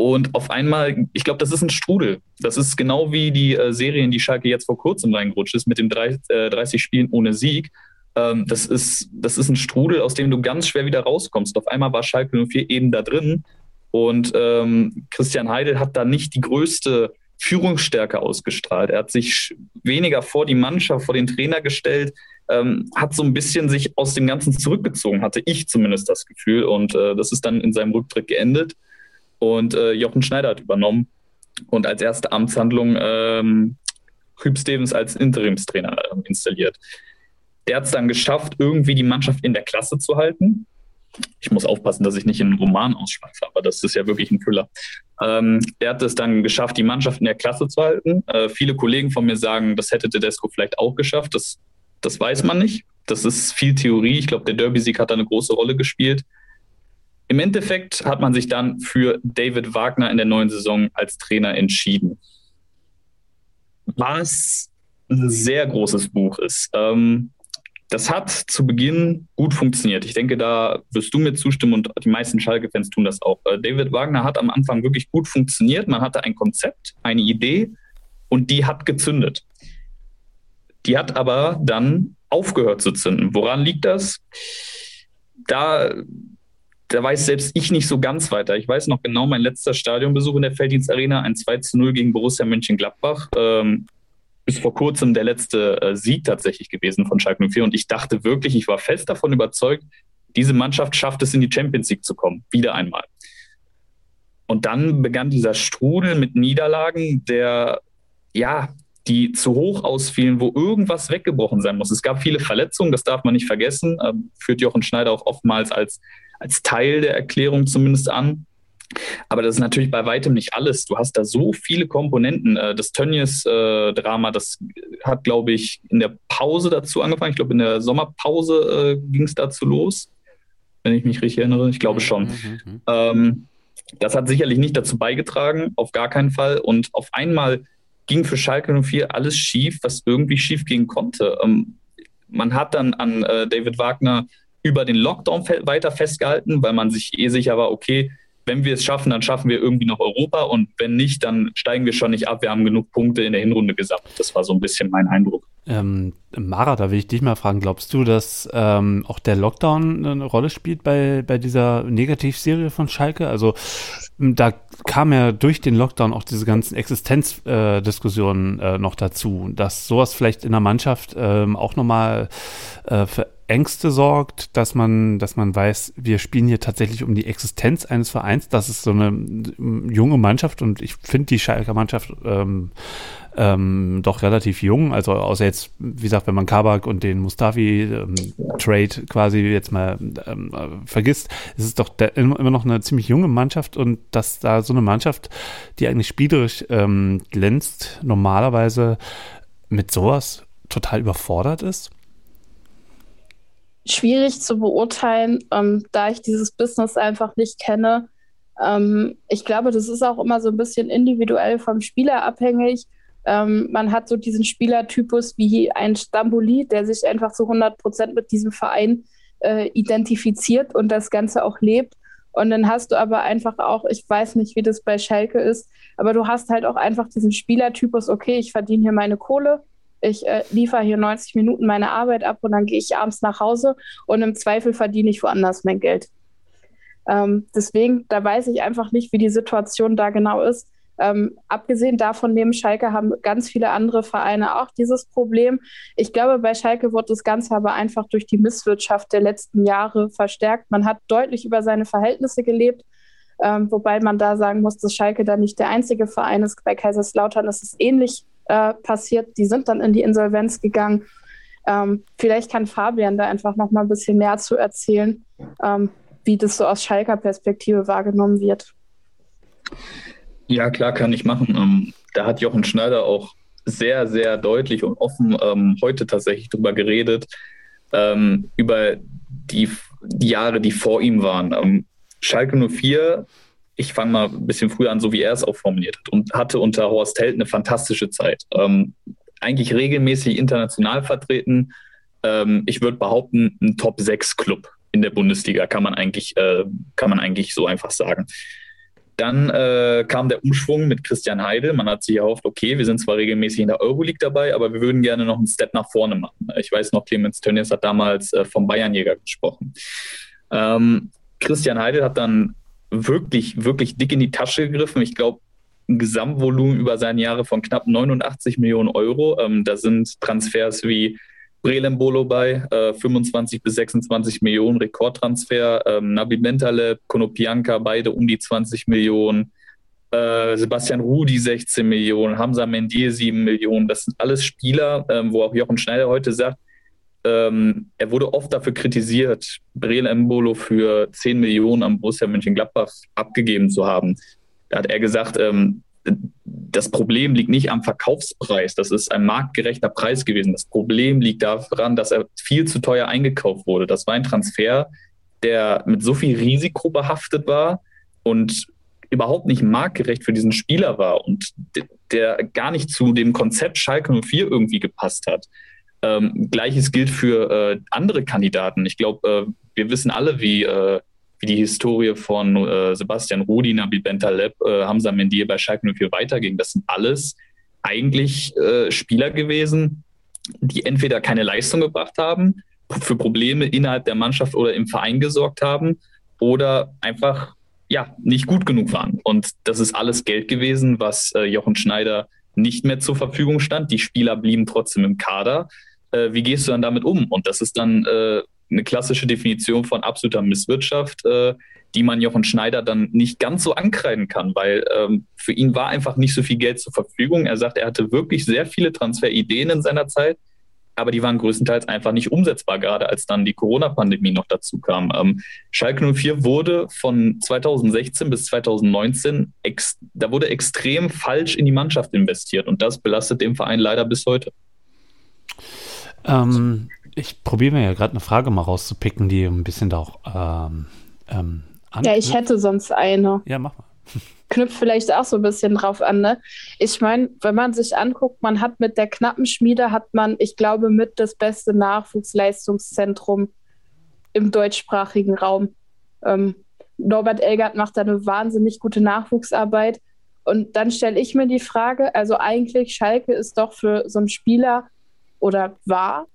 Speaker 3: Und auf einmal, ich glaube, das ist ein Strudel. Das ist genau wie die äh, Serie, in die Schalke jetzt vor kurzem reingerutscht ist, mit dem 30, äh, 30 Spielen ohne Sieg. Ähm, das, ist, das ist ein Strudel, aus dem du ganz schwer wieder rauskommst. Auf einmal war Schalke 04 eben da drin. Und ähm, Christian Heidel hat da nicht die größte Führungsstärke ausgestrahlt. Er hat sich weniger vor die Mannschaft, vor den Trainer gestellt ähm, hat so ein bisschen sich aus dem Ganzen zurückgezogen, hatte ich zumindest das Gefühl. Und äh, das ist dann in seinem Rücktritt geendet. Und äh, Jochen Schneider hat übernommen und als erste Amtshandlung ähm, Hüb Stevens als Interimstrainer äh, installiert. Der hat es dann geschafft, irgendwie die Mannschaft in der Klasse zu halten. Ich muss aufpassen, dass ich nicht in einen Roman ausschweife, aber das ist ja wirklich ein Füller. Ähm, er hat es dann geschafft, die Mannschaft in der Klasse zu halten. Äh, viele Kollegen von mir sagen, das hätte Tedesco vielleicht auch geschafft. Das das weiß man nicht. Das ist viel Theorie. Ich glaube, der Derby-Sieg hat da eine große Rolle gespielt. Im Endeffekt hat man sich dann für David Wagner in der neuen Saison als Trainer entschieden. Was ein sehr großes Buch ist. Ähm, das hat zu Beginn gut funktioniert. Ich denke, da wirst du mir zustimmen und die meisten Schalke-Fans tun das auch. Äh, David Wagner hat am Anfang wirklich gut funktioniert. Man hatte ein Konzept, eine Idee und die hat gezündet. Die hat aber dann aufgehört zu zünden. Woran liegt das? Da, da weiß selbst ich nicht so ganz weiter. Ich weiß noch genau, mein letzter Stadionbesuch in der Felddienstarena, ein 2 zu 0 gegen Borussia Mönchengladbach. Ähm, ist vor kurzem der letzte äh, Sieg tatsächlich gewesen von Schalke 04 und ich dachte wirklich, ich war fest davon überzeugt, diese Mannschaft schafft es in die Champions League zu kommen, wieder einmal. Und dann begann dieser Strudel mit Niederlagen, der ja die zu hoch ausfielen, wo irgendwas weggebrochen sein muss. Es gab viele Verletzungen, das darf man nicht vergessen, ähm, führt Jochen Schneider auch oftmals als, als Teil der Erklärung zumindest an. Aber das ist natürlich bei weitem nicht alles. Du hast da so viele Komponenten. Äh, das Tönnies-Drama, äh, das hat, glaube ich, in der Pause dazu angefangen. Ich glaube, in der Sommerpause äh, ging es dazu los, wenn ich mich richtig erinnere. Ich glaube schon. Mhm, mhm, mhm. Ähm, das hat sicherlich nicht dazu beigetragen, auf gar keinen Fall. Und auf einmal ging für Schalke 04 alles schief, was irgendwie schief gehen konnte. Ähm, man hat dann an äh, David Wagner über den Lockdown weiter festgehalten, weil man sich eh sicher war, okay, wenn wir es schaffen, dann schaffen wir irgendwie noch Europa und wenn nicht, dann steigen wir schon nicht ab. Wir haben genug Punkte in der Hinrunde gesammelt. Das war so ein bisschen mein Eindruck.
Speaker 2: Ähm, Mara, da will ich dich mal fragen, glaubst du, dass ähm, auch der Lockdown eine Rolle spielt bei, bei dieser Negativserie von Schalke? Also da kam ja durch den Lockdown auch diese ganzen Existenzdiskussionen äh, äh, noch dazu, dass sowas vielleicht in der Mannschaft ähm, auch nochmal äh, Ängste sorgt, dass man, dass man weiß, wir spielen hier tatsächlich um die Existenz eines Vereins. Das ist so eine junge Mannschaft und ich finde die Schalker Mannschaft ähm, ähm, doch relativ jung. Also außer jetzt, wie gesagt, wenn man Kabak und den Mustafi-Trade ähm, quasi jetzt mal ähm, äh, vergisst, ist es doch der, immer noch eine ziemlich junge Mannschaft und dass da so eine Mannschaft, die eigentlich spielerisch ähm, glänzt, normalerweise mit sowas total überfordert ist
Speaker 4: schwierig zu beurteilen, ähm, da ich dieses Business einfach nicht kenne. Ähm, ich glaube, das ist auch immer so ein bisschen individuell vom Spieler abhängig. Ähm, man hat so diesen Spielertypus wie ein Stamboli, der sich einfach zu 100 Prozent mit diesem Verein äh, identifiziert und das Ganze auch lebt. Und dann hast du aber einfach auch, ich weiß nicht, wie das bei Schalke ist, aber du hast halt auch einfach diesen Spielertypus, okay, ich verdiene hier meine Kohle, ich äh, liefere hier 90 Minuten meine Arbeit ab und dann gehe ich abends nach Hause und im Zweifel verdiene ich woanders mein Geld. Ähm, deswegen, da weiß ich einfach nicht, wie die Situation da genau ist. Ähm, abgesehen davon, neben Schalke haben ganz viele andere Vereine auch dieses Problem. Ich glaube, bei Schalke wird das Ganze aber einfach durch die Misswirtschaft der letzten Jahre verstärkt. Man hat deutlich über seine Verhältnisse gelebt. Ähm, wobei man da sagen muss, dass Schalke da nicht der einzige Verein ist. Bei Kaiserslautern ist es ähnlich äh, passiert. Die sind dann in die Insolvenz gegangen. Ähm, vielleicht kann Fabian da einfach noch mal ein bisschen mehr zu erzählen, ähm, wie das so aus Schalker Perspektive wahrgenommen wird.
Speaker 3: Ja, klar, kann ich machen. Ähm, da hat Jochen Schneider auch sehr, sehr deutlich und offen ähm, heute tatsächlich drüber geredet, ähm, über die, die, Jahre, die vor ihm waren. Ähm, Schalke 04, ich fange mal ein bisschen früher an, so wie er es auch formuliert hat, und hatte unter Horst Held eine fantastische Zeit. Ähm, eigentlich regelmäßig international vertreten. Ähm, ich würde behaupten, ein Top-6-Club in der Bundesliga, kann man eigentlich, äh, kann man eigentlich so einfach sagen. Dann äh, kam der Umschwung mit Christian Heidel. Man hat sich erhofft, okay, wir sind zwar regelmäßig in der Euroleague dabei, aber wir würden gerne noch einen Step nach vorne machen. Ich weiß noch, Clemens Tönnies hat damals äh, vom Bayernjäger gesprochen. Ähm, Christian Heidel hat dann wirklich, wirklich dick in die Tasche gegriffen. Ich glaube, ein Gesamtvolumen über seine Jahre von knapp 89 Millionen Euro. Ähm, da sind Transfers wie Brelembolo bei, äh, 25 bis 26 Millionen Rekordtransfer. Ähm, Nabi Mentale, Konopianka, beide um die 20 Millionen. Äh, Sebastian Rudi 16 Millionen, Hamza Mendier 7 Millionen. Das sind alles Spieler, ähm, wo auch Jochen Schneider heute sagt, ähm, er wurde oft dafür kritisiert, Breel Embolo für 10 Millionen am Borussia Mönchengladbach abgegeben zu haben. Da hat er gesagt, ähm, das Problem liegt nicht am Verkaufspreis. Das ist ein marktgerechter Preis gewesen. Das Problem liegt daran, dass er viel zu teuer eingekauft wurde. Das war ein Transfer, der mit so viel Risiko behaftet war und überhaupt nicht marktgerecht für diesen Spieler war und der gar nicht zu dem Konzept Schalke 04 irgendwie gepasst hat. Ähm, Gleiches gilt für äh, andere Kandidaten. Ich glaube, äh, wir wissen alle, wie äh, wie die Historie von äh, Sebastian Rudi, Nabil Bentaleb, äh, Hamza Mendir bei Schalke 04 weiterging. Das sind alles eigentlich äh, Spieler gewesen, die entweder keine Leistung gebracht haben, für Probleme innerhalb der Mannschaft oder im Verein gesorgt haben oder einfach ja nicht gut genug waren. Und das ist alles Geld gewesen, was äh, Jochen Schneider nicht mehr zur Verfügung stand. Die Spieler blieben trotzdem im Kader. Äh, wie gehst du dann damit um? Und das ist dann äh, eine klassische Definition von absoluter Misswirtschaft, äh, die man Jochen Schneider dann nicht ganz so ankreiden kann, weil ähm, für ihn war einfach nicht so viel Geld zur Verfügung. Er sagt, er hatte wirklich sehr viele Transferideen in seiner Zeit, aber die waren größtenteils einfach nicht umsetzbar, gerade als dann die Corona-Pandemie noch dazu kam. Ähm, Schalke 04 wurde von 2016 bis 2019, da wurde extrem falsch in die Mannschaft investiert und das belastet den Verein leider bis heute.
Speaker 2: Ähm, ich probiere mir ja gerade eine Frage mal rauszupicken, die ein bisschen da auch ähm,
Speaker 4: ähm, Ja, ich hätte sonst eine.
Speaker 2: Ja, mach mal.
Speaker 4: Knüpft vielleicht auch so ein bisschen drauf an, ne? Ich meine, wenn man sich anguckt, man hat mit der knappen Schmiede, hat man, ich glaube, mit das beste Nachwuchsleistungszentrum im deutschsprachigen Raum. Ähm, Norbert Elgert macht da eine wahnsinnig gute Nachwuchsarbeit. Und dann stelle ich mir die Frage, also eigentlich Schalke ist doch für so einen Spieler oder war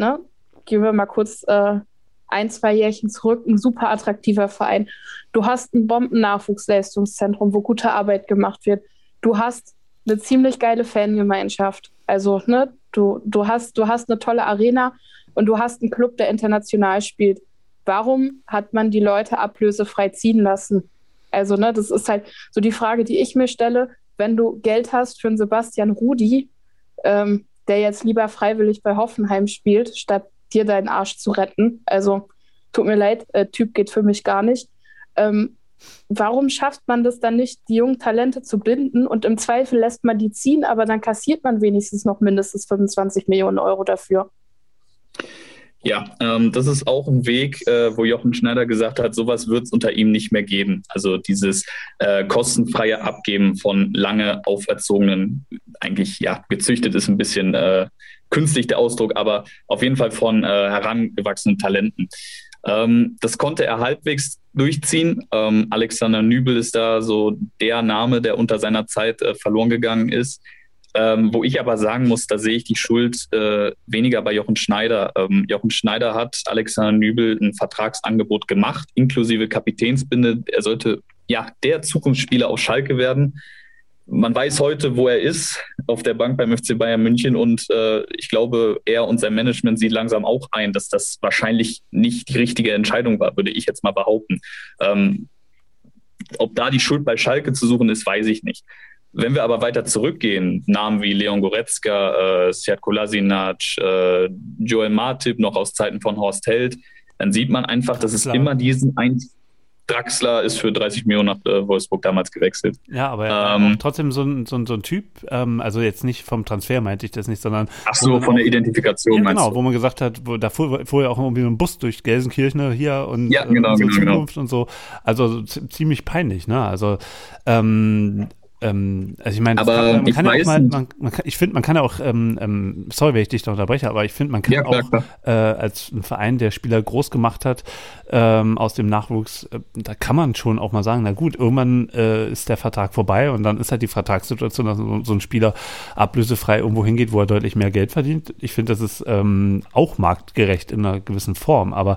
Speaker 4: ne? Gehen wir mal kurz äh, ein, zwei Jährchen zurück, ein super attraktiver Verein. Du hast ein Bomben-Nachwuchsleistungszentrum, wo gute Arbeit gemacht wird. Du hast eine ziemlich geile Fangemeinschaft. Also, ne, du, du, hast, du hast eine tolle Arena und du hast einen Club, der international spielt. Warum hat man die Leute ablösefrei ziehen lassen? Also, ne, das ist halt so die Frage, die ich mir stelle. Wenn du Geld hast für einen Sebastian Rudi, ähm, der jetzt lieber freiwillig bei Hoffenheim spielt, statt dir deinen Arsch zu retten. Also tut mir leid, äh, Typ geht für mich gar nicht. Ähm, warum schafft man das dann nicht, die jungen Talente zu binden und im Zweifel lässt man die ziehen, aber dann kassiert man wenigstens noch mindestens 25 Millionen Euro dafür?
Speaker 3: Ja, ähm, das ist auch ein Weg, äh, wo Jochen Schneider gesagt hat, sowas wird es unter ihm nicht mehr geben. Also dieses äh, kostenfreie Abgeben von lange auferzogenen, eigentlich ja, gezüchtet ist ein bisschen äh, künstlich der Ausdruck, aber auf jeden Fall von äh, herangewachsenen Talenten. Ähm, das konnte er halbwegs durchziehen. Ähm, Alexander Nübel ist da so der Name, der unter seiner Zeit äh, verloren gegangen ist. Ähm, wo ich aber sagen muss, da sehe ich die Schuld äh, weniger bei Jochen Schneider. Ähm, Jochen Schneider hat Alexander Nübel ein Vertragsangebot gemacht, inklusive Kapitänsbinde. Er sollte ja der Zukunftsspieler auf Schalke werden man weiß heute, wo er ist, auf der Bank beim FC Bayern München. Und äh, ich glaube, er und sein Management sieht langsam auch ein, dass das wahrscheinlich nicht die richtige Entscheidung war, würde ich jetzt mal behaupten. Ähm, ob da die Schuld bei Schalke zu suchen ist, weiß ich nicht. Wenn wir aber weiter zurückgehen, Namen wie Leon Goretzka, äh, Sjad Kolasinac, äh, Joel Martip noch aus Zeiten von Horst Held, dann sieht man einfach, dass es immer diesen ein, Draxler ist für 30 Millionen nach äh, Wolfsburg damals gewechselt.
Speaker 2: Ja, aber er ähm, trotzdem so ein, so ein, so ein Typ, ähm, also jetzt nicht vom Transfer meinte ich das nicht, sondern.
Speaker 3: Ach so, von auch, der Identifikation
Speaker 2: ja, Genau, du? wo man gesagt hat, wo, da fuhr, fuhr ja auch irgendwie ein Bus durch Gelsenkirchen hier und,
Speaker 3: ja, genau,
Speaker 2: und
Speaker 3: so genau,
Speaker 2: genau. Zukunft genau. und so. Also ziemlich peinlich, ne? Also ähm, ähm, also ich meine, man kann ja auch mal, man, man kann, ich finde, man kann ja auch, ähm, ähm, sorry, wenn ich dich da unterbreche, aber ich finde, man kann ja, klar, auch klar. Äh, als ein Verein, der Spieler groß gemacht hat ähm, aus dem Nachwuchs, äh, da kann man schon auch mal sagen, na gut, irgendwann äh, ist der Vertrag vorbei und dann ist halt die Vertragssituation, dass so, so ein Spieler ablösefrei irgendwo hingeht, wo er deutlich mehr Geld verdient. Ich finde, das ist ähm, auch marktgerecht in einer gewissen Form, aber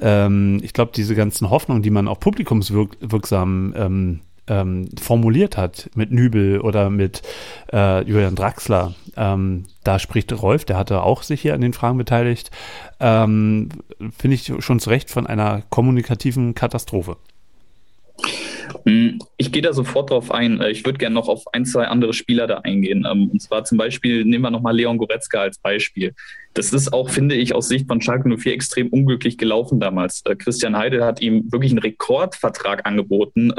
Speaker 2: ähm, ich glaube, diese ganzen Hoffnungen, die man auch publikumswirksam ähm, ähm, formuliert hat mit Nübel oder mit äh, Julian Draxler. Ähm, da spricht Rolf, der hatte auch sich hier an den Fragen beteiligt. Ähm, Finde ich schon zu Recht von einer kommunikativen Katastrophe.
Speaker 3: Hm, ich gehe da sofort drauf ein. Äh, ich würde gerne noch auf ein, zwei andere Spieler da eingehen. Ähm, und zwar zum Beispiel, nehmen wir nochmal Leon Goretzka als Beispiel. Das ist auch, finde ich, aus Sicht von Schalke 04 extrem unglücklich gelaufen damals. Äh, Christian Heidel hat ihm wirklich einen Rekordvertrag angeboten.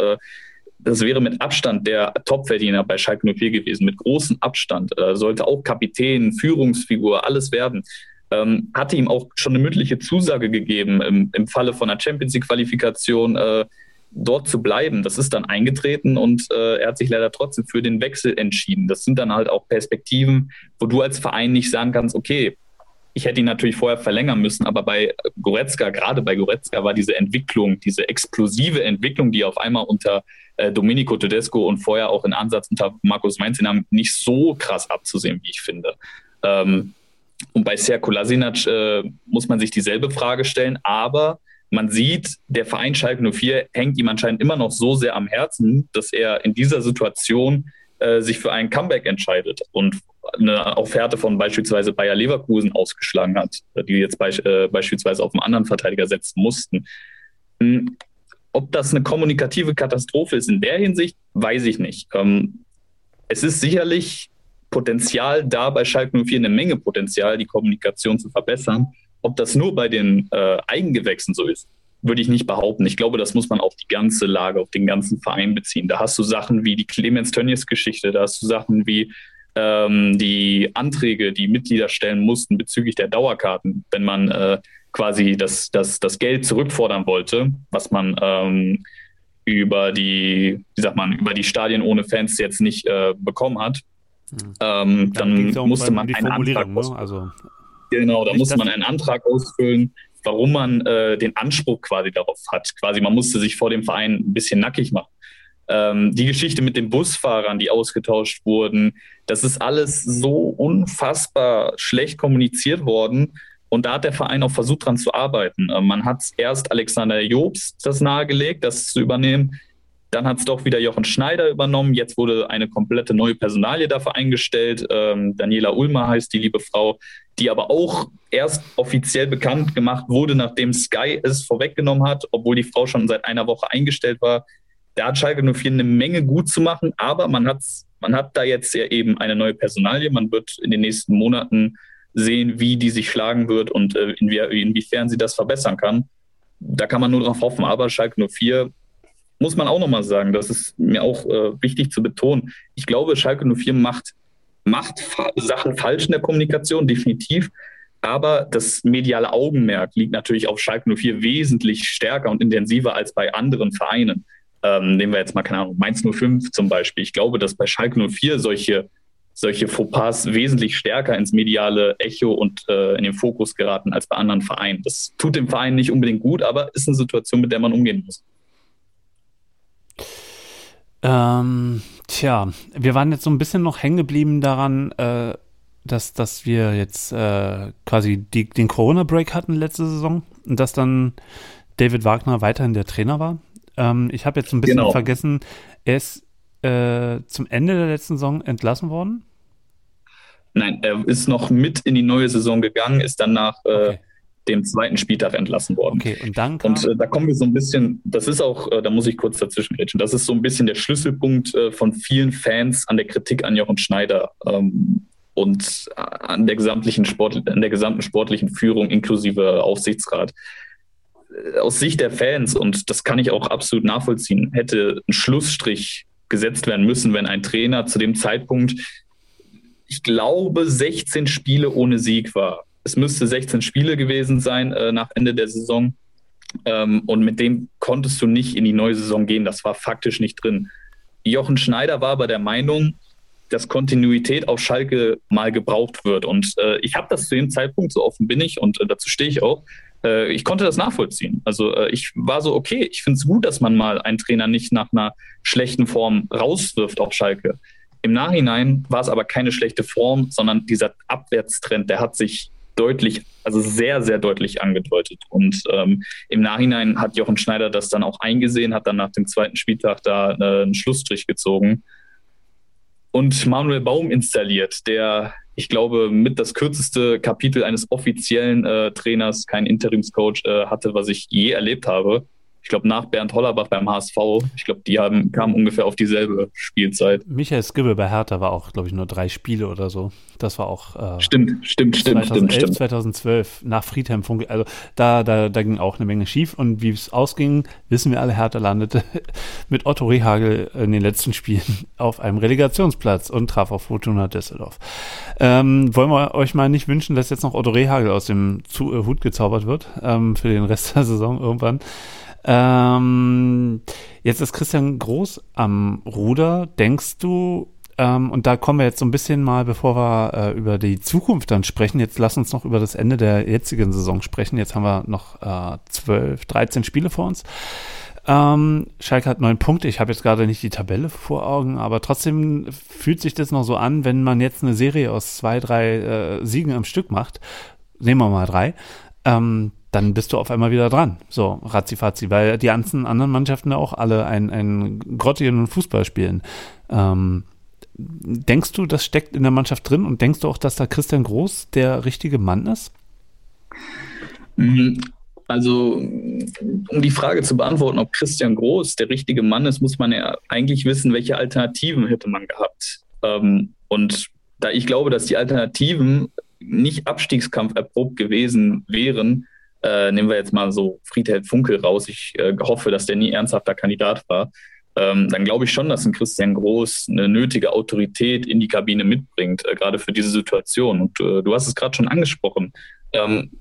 Speaker 3: Das wäre mit Abstand der Topverdiener bei Schalke 04 gewesen, mit großem Abstand. Äh, sollte auch Kapitän, Führungsfigur, alles werden. Ähm, hatte ihm auch schon eine mündliche Zusage gegeben, im, im Falle von einer Champions League-Qualifikation äh, dort zu bleiben. Das ist dann eingetreten und äh, er hat sich leider trotzdem für den Wechsel entschieden. Das sind dann halt auch Perspektiven, wo du als Verein nicht sagen kannst, okay, ich hätte ihn natürlich vorher verlängern müssen, aber bei Goretzka, gerade bei Goretzka, war diese Entwicklung, diese explosive Entwicklung, die auf einmal unter äh, Domenico Tedesco und vorher auch in Ansatz unter Markus Weinzin haben, nicht so krass abzusehen, wie ich finde. Ähm, und bei Serko Lasinac äh, muss man sich dieselbe Frage stellen, aber man sieht, der Verein Schalke 04 hängt ihm anscheinend immer noch so sehr am Herzen, dass er in dieser Situation äh, sich für ein Comeback entscheidet und eine Offerte von beispielsweise Bayer Leverkusen ausgeschlagen hat, die jetzt be äh, beispielsweise auf einen anderen Verteidiger setzen mussten. Hm, ob das eine kommunikative Katastrophe ist in der Hinsicht, weiß ich nicht. Ähm, es ist sicherlich Potenzial da bei Schalke 04, eine Menge Potenzial, die Kommunikation zu verbessern. Ob das nur bei den äh, Eigengewächsen so ist, würde ich nicht behaupten. Ich glaube, das muss man auf die ganze Lage, auf den ganzen Verein beziehen. Da hast du Sachen wie die Clemens Tönnies Geschichte, da hast du Sachen wie ähm, die Anträge, die Mitglieder stellen mussten bezüglich der Dauerkarten, wenn man äh, quasi das, das, das Geld zurückfordern wollte, was man ähm, über die, wie sagt man, über die Stadien ohne Fans jetzt nicht äh, bekommen hat. Mhm. Ähm, dann, dann musste man einen Antrag ne? also, Genau, da musste man einen Antrag ausfüllen, warum man äh, den Anspruch quasi darauf hat. Quasi, man musste sich vor dem Verein ein bisschen nackig machen. Ähm, die Geschichte mit den Busfahrern, die ausgetauscht wurden, das ist alles so unfassbar schlecht kommuniziert worden. Und da hat der Verein auch versucht, dran zu arbeiten. Ähm, man hat erst Alexander Jobs das nahegelegt, das zu übernehmen. Dann hat es doch wieder Jochen Schneider übernommen. Jetzt wurde eine komplette neue Personalie dafür eingestellt. Ähm, Daniela Ulmer heißt die liebe Frau, die aber auch erst offiziell bekannt gemacht wurde, nachdem Sky es vorweggenommen hat, obwohl die Frau schon seit einer Woche eingestellt war. Da hat Schalke 04 eine Menge gut zu machen, aber man, hat's, man hat da jetzt ja eben eine neue Personalie. Man wird in den nächsten Monaten sehen, wie die sich schlagen wird und äh, inwie inwiefern sie das verbessern kann. Da kann man nur darauf hoffen. Aber Schalke 04 muss man auch nochmal sagen, das ist mir auch äh, wichtig zu betonen. Ich glaube, Schalke 04 macht, macht fa Sachen falsch in der Kommunikation, definitiv. Aber das mediale Augenmerk liegt natürlich auf Schalke 04 wesentlich stärker und intensiver als bei anderen Vereinen. Ähm, nehmen wir jetzt mal, keine Ahnung, Mainz 05 zum Beispiel. Ich glaube, dass bei Schalke 04 solche solche Fauxpas wesentlich stärker ins mediale Echo und äh, in den Fokus geraten als bei anderen Vereinen. Das tut dem Verein nicht unbedingt gut, aber ist eine Situation, mit der man umgehen muss.
Speaker 2: Ähm, tja, wir waren jetzt so ein bisschen noch hängen geblieben daran, äh, dass, dass wir jetzt äh, quasi die, den Corona-Break hatten letzte Saison und dass dann David Wagner weiterhin der Trainer war. Ähm, ich habe jetzt ein bisschen genau. vergessen, er ist äh, zum Ende der letzten Saison entlassen worden?
Speaker 3: Nein, er ist noch mit in die neue Saison gegangen, ist dann nach äh, okay. dem zweiten Spieltag entlassen worden.
Speaker 2: Okay, und dann
Speaker 3: Und äh, da kommen wir so ein bisschen, das ist auch, äh, da muss ich kurz dazwischen reden, das ist so ein bisschen der Schlüsselpunkt äh, von vielen Fans an der Kritik an Jochen Schneider. Ähm, und an der gesamtlichen Sport, an der gesamten sportlichen Führung inklusive Aufsichtsrat aus Sicht der Fans, und das kann ich auch absolut nachvollziehen, hätte ein Schlussstrich gesetzt werden müssen, wenn ein Trainer zu dem Zeitpunkt, ich glaube, 16 Spiele ohne Sieg war. Es müsste 16 Spiele gewesen sein äh, nach Ende der Saison. Ähm, und mit dem konntest du nicht in die neue Saison gehen. Das war faktisch nicht drin. Jochen Schneider war aber der Meinung, dass Kontinuität auf Schalke mal gebraucht wird. Und äh, ich habe das zu dem Zeitpunkt, so offen bin ich und äh, dazu stehe ich auch, äh, ich konnte das nachvollziehen. Also äh, ich war so, okay, ich finde es gut, dass man mal einen Trainer nicht nach einer schlechten Form rauswirft auf Schalke. Im Nachhinein war es aber keine schlechte Form, sondern dieser Abwärtstrend, der hat sich deutlich, also sehr, sehr deutlich angedeutet. Und ähm, im Nachhinein hat Jochen Schneider das dann auch eingesehen, hat dann nach dem zweiten Spieltag da äh, einen Schlussstrich gezogen und Manuel Baum installiert, der ich glaube, mit das kürzeste Kapitel eines offiziellen äh, Trainers, kein Interimscoach äh, hatte, was ich je erlebt habe ich glaube, nach Bernd Hollerbach beim HSV, ich glaube, die haben, kamen ungefähr auf dieselbe Spielzeit.
Speaker 2: Michael Skibbe bei Hertha war auch, glaube ich, nur drei Spiele oder so. Das war auch.
Speaker 3: Äh, stimmt, stimmt, stimmt, 2011, stimmt,
Speaker 2: 2012 nach Friedhelm Funke. Also da, da, da ging auch eine Menge schief. Und wie es ausging, wissen wir alle, Hertha landete mit Otto Rehagel in den letzten Spielen auf einem Relegationsplatz und traf auf Fortuna Düsseldorf. Ähm, wollen wir euch mal nicht wünschen, dass jetzt noch Otto Rehagel aus dem Zu äh, Hut gezaubert wird ähm, für den Rest der Saison irgendwann. Ähm, jetzt ist Christian Groß am Ruder. Denkst du, ähm, und da kommen wir jetzt so ein bisschen mal, bevor wir äh, über die Zukunft dann sprechen, jetzt lass uns noch über das Ende der jetzigen Saison sprechen. Jetzt haben wir noch äh, 12, 13 Spiele vor uns. Ähm, Schalke hat neun Punkte. Ich habe jetzt gerade nicht die Tabelle vor Augen, aber trotzdem fühlt sich das noch so an, wenn man jetzt eine Serie aus zwei, drei äh, Siegen am Stück macht. Nehmen wir mal drei. Ähm, dann bist du auf einmal wieder dran. So, ratzifatzi, weil die ganzen anderen Mannschaften auch alle einen, einen grottigen Fußball spielen. Ähm, denkst du, das steckt in der Mannschaft drin und denkst du auch, dass da Christian Groß der richtige Mann ist?
Speaker 3: Mhm. Also, um die Frage zu beantworten, ob Christian Groß der richtige Mann ist, muss man ja eigentlich wissen, welche Alternativen hätte man gehabt. Ähm, und da ich glaube, dass die Alternativen nicht Abstiegskampf erprobt gewesen wären, äh, nehmen wir jetzt mal so Friedhelm Funkel raus. Ich äh, hoffe, dass der nie ernsthafter Kandidat war. Ähm, dann glaube ich schon, dass ein Christian Groß eine nötige Autorität in die Kabine mitbringt, äh, gerade für diese Situation. Und äh, du hast es gerade schon angesprochen. Ähm,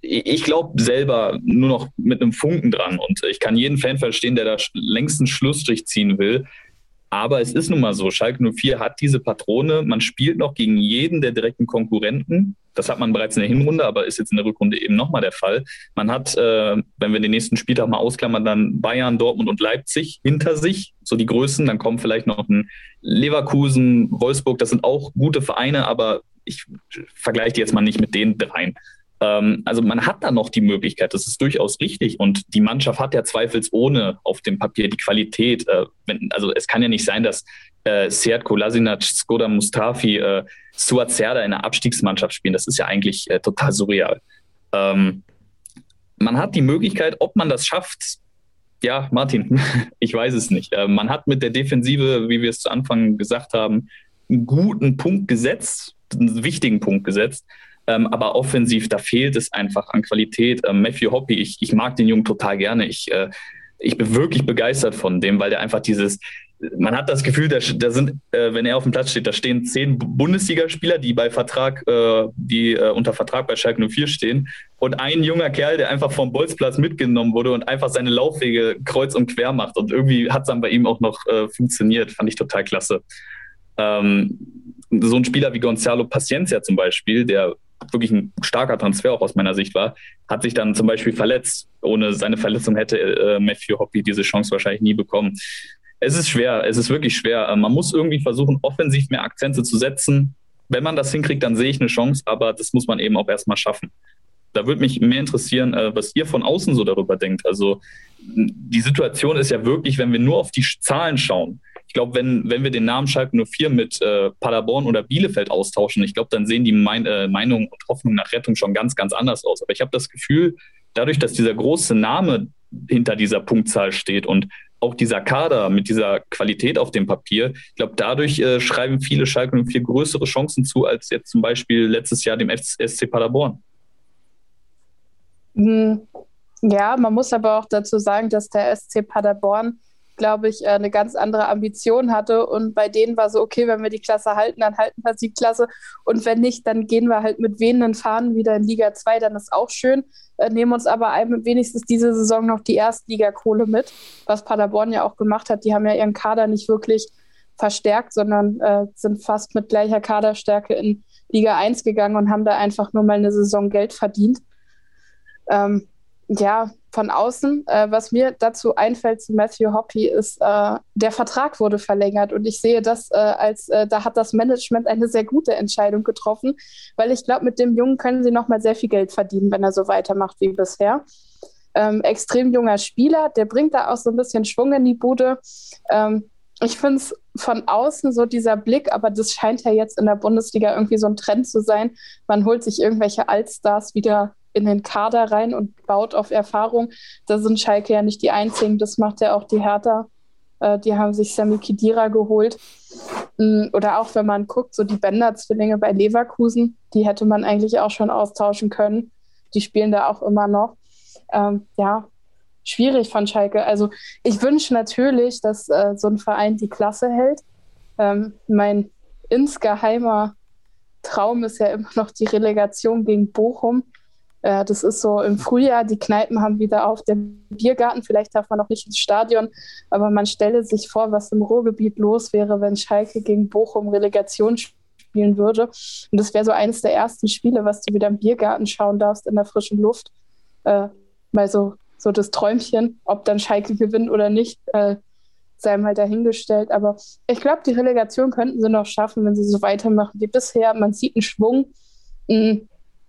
Speaker 3: ich glaube selber nur noch mit einem Funken dran und ich kann jeden Fan verstehen, der da längst einen Schlussstrich ziehen will. Aber es ist nun mal so, Schalke 04 hat diese Patrone, man spielt noch gegen jeden der direkten Konkurrenten. Das hat man bereits in der Hinrunde, aber ist jetzt in der Rückrunde eben nochmal der Fall. Man hat, äh, wenn wir den nächsten Spieltag mal ausklammern, dann Bayern, Dortmund und Leipzig hinter sich, so die Größen. Dann kommen vielleicht noch ein Leverkusen, Wolfsburg, das sind auch gute Vereine, aber ich vergleiche die jetzt mal nicht mit den dreien. Ähm, also man hat da noch die Möglichkeit, das ist durchaus richtig. Und die Mannschaft hat ja zweifelsohne auf dem Papier die Qualität. Äh, wenn, also es kann ja nicht sein, dass äh, Seat Kolasinac, Skoda Mustafi, äh, Suat Serda in einer Abstiegsmannschaft spielen. Das ist ja eigentlich äh, total surreal. Ähm, man hat die Möglichkeit, ob man das schafft, ja, Martin, ich weiß es nicht. Äh, man hat mit der Defensive, wie wir es zu Anfang gesagt haben, einen guten Punkt gesetzt, einen wichtigen Punkt gesetzt. Ähm, aber offensiv, da fehlt es einfach an Qualität. Ähm, Matthew Hoppy, ich, ich mag den Jungen total gerne. Ich, äh, ich bin wirklich begeistert von dem, weil der einfach dieses, man hat das Gefühl, da, da sind, äh, wenn er auf dem Platz steht, da stehen zehn Bundesligaspieler, die bei Vertrag, äh, die äh, unter Vertrag bei Schalke 04 stehen und ein junger Kerl, der einfach vom Bolzplatz mitgenommen wurde und einfach seine Laufwege kreuz und quer macht und irgendwie hat es dann bei ihm auch noch äh, funktioniert, fand ich total klasse. Ähm, so ein Spieler wie Gonzalo Paciencia zum Beispiel, der wirklich ein starker Transfer auch aus meiner Sicht war, hat sich dann zum Beispiel verletzt. Ohne seine Verletzung hätte äh, Matthew Hoppy diese Chance wahrscheinlich nie bekommen. Es ist schwer, es ist wirklich schwer. Äh, man muss irgendwie versuchen, offensiv mehr Akzente zu setzen. Wenn man das hinkriegt, dann sehe ich eine Chance, aber das muss man eben auch erstmal schaffen. Da würde mich mehr interessieren, äh, was ihr von außen so darüber denkt. Also die Situation ist ja wirklich, wenn wir nur auf die Zahlen schauen, glaube, wenn, wenn wir den Namen Schalke 04 mit äh, Paderborn oder Bielefeld austauschen, ich glaube, dann sehen die mein, äh, Meinungen und Hoffnungen nach Rettung schon ganz, ganz anders aus. Aber ich habe das Gefühl, dadurch, dass dieser große Name hinter dieser Punktzahl steht und auch dieser Kader mit dieser Qualität auf dem Papier, ich glaube, dadurch äh, schreiben viele Schalke 04 größere Chancen zu als jetzt zum Beispiel letztes Jahr dem SC Paderborn.
Speaker 4: Hm, ja, man muss aber auch dazu sagen, dass der SC Paderborn glaube ich, äh, eine ganz andere Ambition hatte. Und bei denen war so, okay, wenn wir die Klasse halten, dann halten wir die Klasse. Und wenn nicht, dann gehen wir halt mit wehenden Fahnen wieder in Liga 2, dann ist auch schön. Äh, nehmen uns aber wenigstens diese Saison noch die Erstligakohle mit, was Paderborn ja auch gemacht hat. Die haben ja ihren Kader nicht wirklich verstärkt, sondern äh, sind fast mit gleicher Kaderstärke in Liga 1 gegangen und haben da einfach nur mal eine Saison Geld verdient. Ähm, ja, von außen. Äh, was mir dazu einfällt zu Matthew Hoppy ist, äh, der Vertrag wurde verlängert und ich sehe das äh, als, äh, da hat das Management eine sehr gute Entscheidung getroffen, weil ich glaube, mit dem Jungen können sie noch mal sehr viel Geld verdienen, wenn er so weitermacht wie bisher. Ähm, extrem junger Spieler, der bringt da auch so ein bisschen Schwung in die Bude. Ähm, ich finde es von außen so dieser Blick, aber das scheint ja jetzt in der Bundesliga irgendwie so ein Trend zu sein. Man holt sich irgendwelche Altstars wieder in den Kader rein und baut auf Erfahrung. Da sind Schalke ja nicht die einzigen, das macht ja auch die Hertha. Äh, die haben sich Sami Kidira geholt. Mm, oder auch wenn man guckt, so die Bender-Zwillinge bei Leverkusen, die hätte man eigentlich auch schon austauschen können. Die spielen da auch immer noch. Ähm, ja, schwierig von Schalke. Also ich wünsche natürlich, dass äh, so ein Verein die Klasse hält. Ähm, mein insgeheimer Traum ist ja immer noch die Relegation gegen Bochum. Äh, das ist so im Frühjahr, die Kneipen haben wieder auf, der Biergarten, vielleicht darf man noch nicht ins Stadion, aber man stelle sich vor, was im Ruhrgebiet los wäre, wenn Schalke gegen Bochum Relegation spielen würde. Und das wäre so eines der ersten Spiele, was du wieder im Biergarten schauen darfst, in der frischen Luft. Äh, mal so, so das Träumchen, ob dann Schalke gewinnt oder nicht, äh, sei mal dahingestellt. Aber ich glaube, die Relegation könnten sie noch schaffen, wenn sie so weitermachen wie bisher. Man sieht einen Schwung.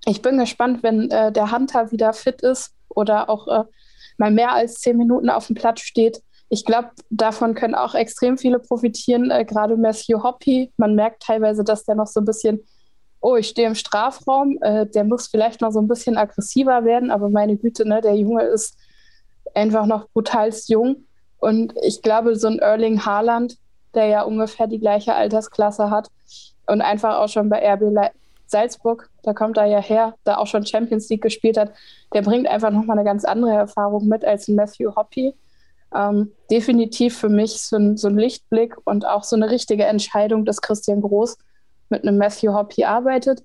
Speaker 4: Ich bin gespannt, wenn äh, der Hunter wieder fit ist oder auch äh, mal mehr als zehn Minuten auf dem Platz steht. Ich glaube, davon können auch extrem viele profitieren, äh, gerade Matthew Hoppy. Man merkt teilweise, dass der noch so ein bisschen, oh, ich stehe im Strafraum, äh, der muss vielleicht noch so ein bisschen aggressiver werden, aber meine Güte, ne, der Junge ist einfach noch brutalst jung. Und ich glaube, so ein Erling Haaland, der ja ungefähr die gleiche Altersklasse hat und einfach auch schon bei RB Salzburg, da kommt er ja her, da auch schon Champions League gespielt hat, der bringt einfach nochmal eine ganz andere Erfahrung mit als Matthew Hoppy. Ähm, definitiv für mich so ein, so ein, Lichtblick und auch so eine richtige Entscheidung, dass Christian Groß mit einem Matthew Hoppy arbeitet.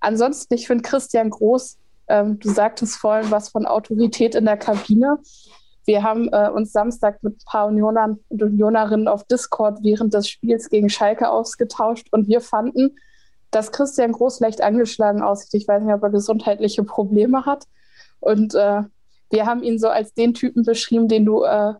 Speaker 4: Ansonsten, ich finde Christian Groß, ähm, du sagtest vorhin was von Autorität in der Kabine. Wir haben äh, uns Samstag mit ein paar Unionern und Unionerinnen auf Discord während des Spiels gegen Schalke ausgetauscht und wir fanden, dass Christian Groß leicht angeschlagen aussieht. Ich weiß nicht, ob er gesundheitliche Probleme hat. Und äh, wir haben ihn so als den Typen beschrieben, den du, äh,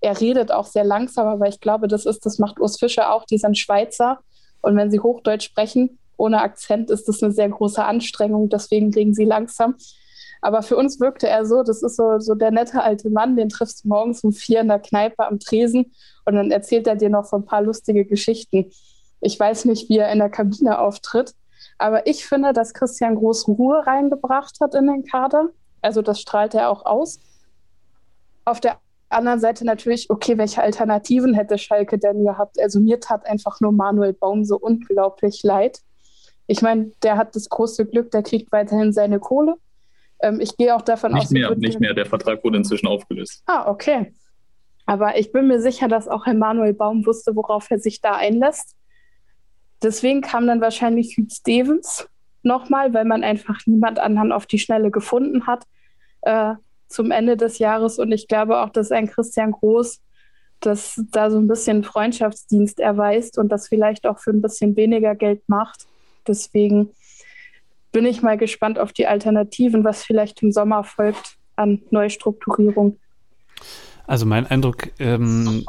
Speaker 4: er redet auch sehr langsam, aber ich glaube, das ist, das macht Urs Fischer auch, die sind Schweizer. Und wenn sie Hochdeutsch sprechen, ohne Akzent, ist das eine sehr große Anstrengung. Deswegen reden sie langsam. Aber für uns wirkte er so, das ist so, so der nette alte Mann, den triffst du morgens um vier in der Kneipe am Tresen und dann erzählt er dir noch so ein paar lustige Geschichten. Ich weiß nicht, wie er in der Kabine auftritt, aber ich finde, dass Christian Groß Ruhe reingebracht hat in den Kader. Also das strahlt er auch aus. Auf der anderen Seite natürlich, okay, welche Alternativen hätte Schalke denn gehabt? Also mir tat einfach nur Manuel Baum so unglaublich leid. Ich meine, der hat das große Glück, der kriegt weiterhin seine Kohle. Ähm, ich gehe auch davon
Speaker 3: nicht
Speaker 4: aus.
Speaker 3: Nicht mehr, nicht mehr. Der Vertrag wurde inzwischen aufgelöst.
Speaker 4: Ah, okay. Aber ich bin mir sicher, dass auch Herr Manuel Baum wusste, worauf er sich da einlässt. Deswegen kam dann wahrscheinlich Hugh Stevens nochmal, weil man einfach niemand anderen auf die Schnelle gefunden hat äh, zum Ende des Jahres. Und ich glaube auch, dass ein Christian Groß dass da so ein bisschen Freundschaftsdienst erweist und das vielleicht auch für ein bisschen weniger Geld macht. Deswegen bin ich mal gespannt auf die Alternativen, was vielleicht im Sommer folgt an Neustrukturierung.
Speaker 2: Also mein Eindruck, ähm,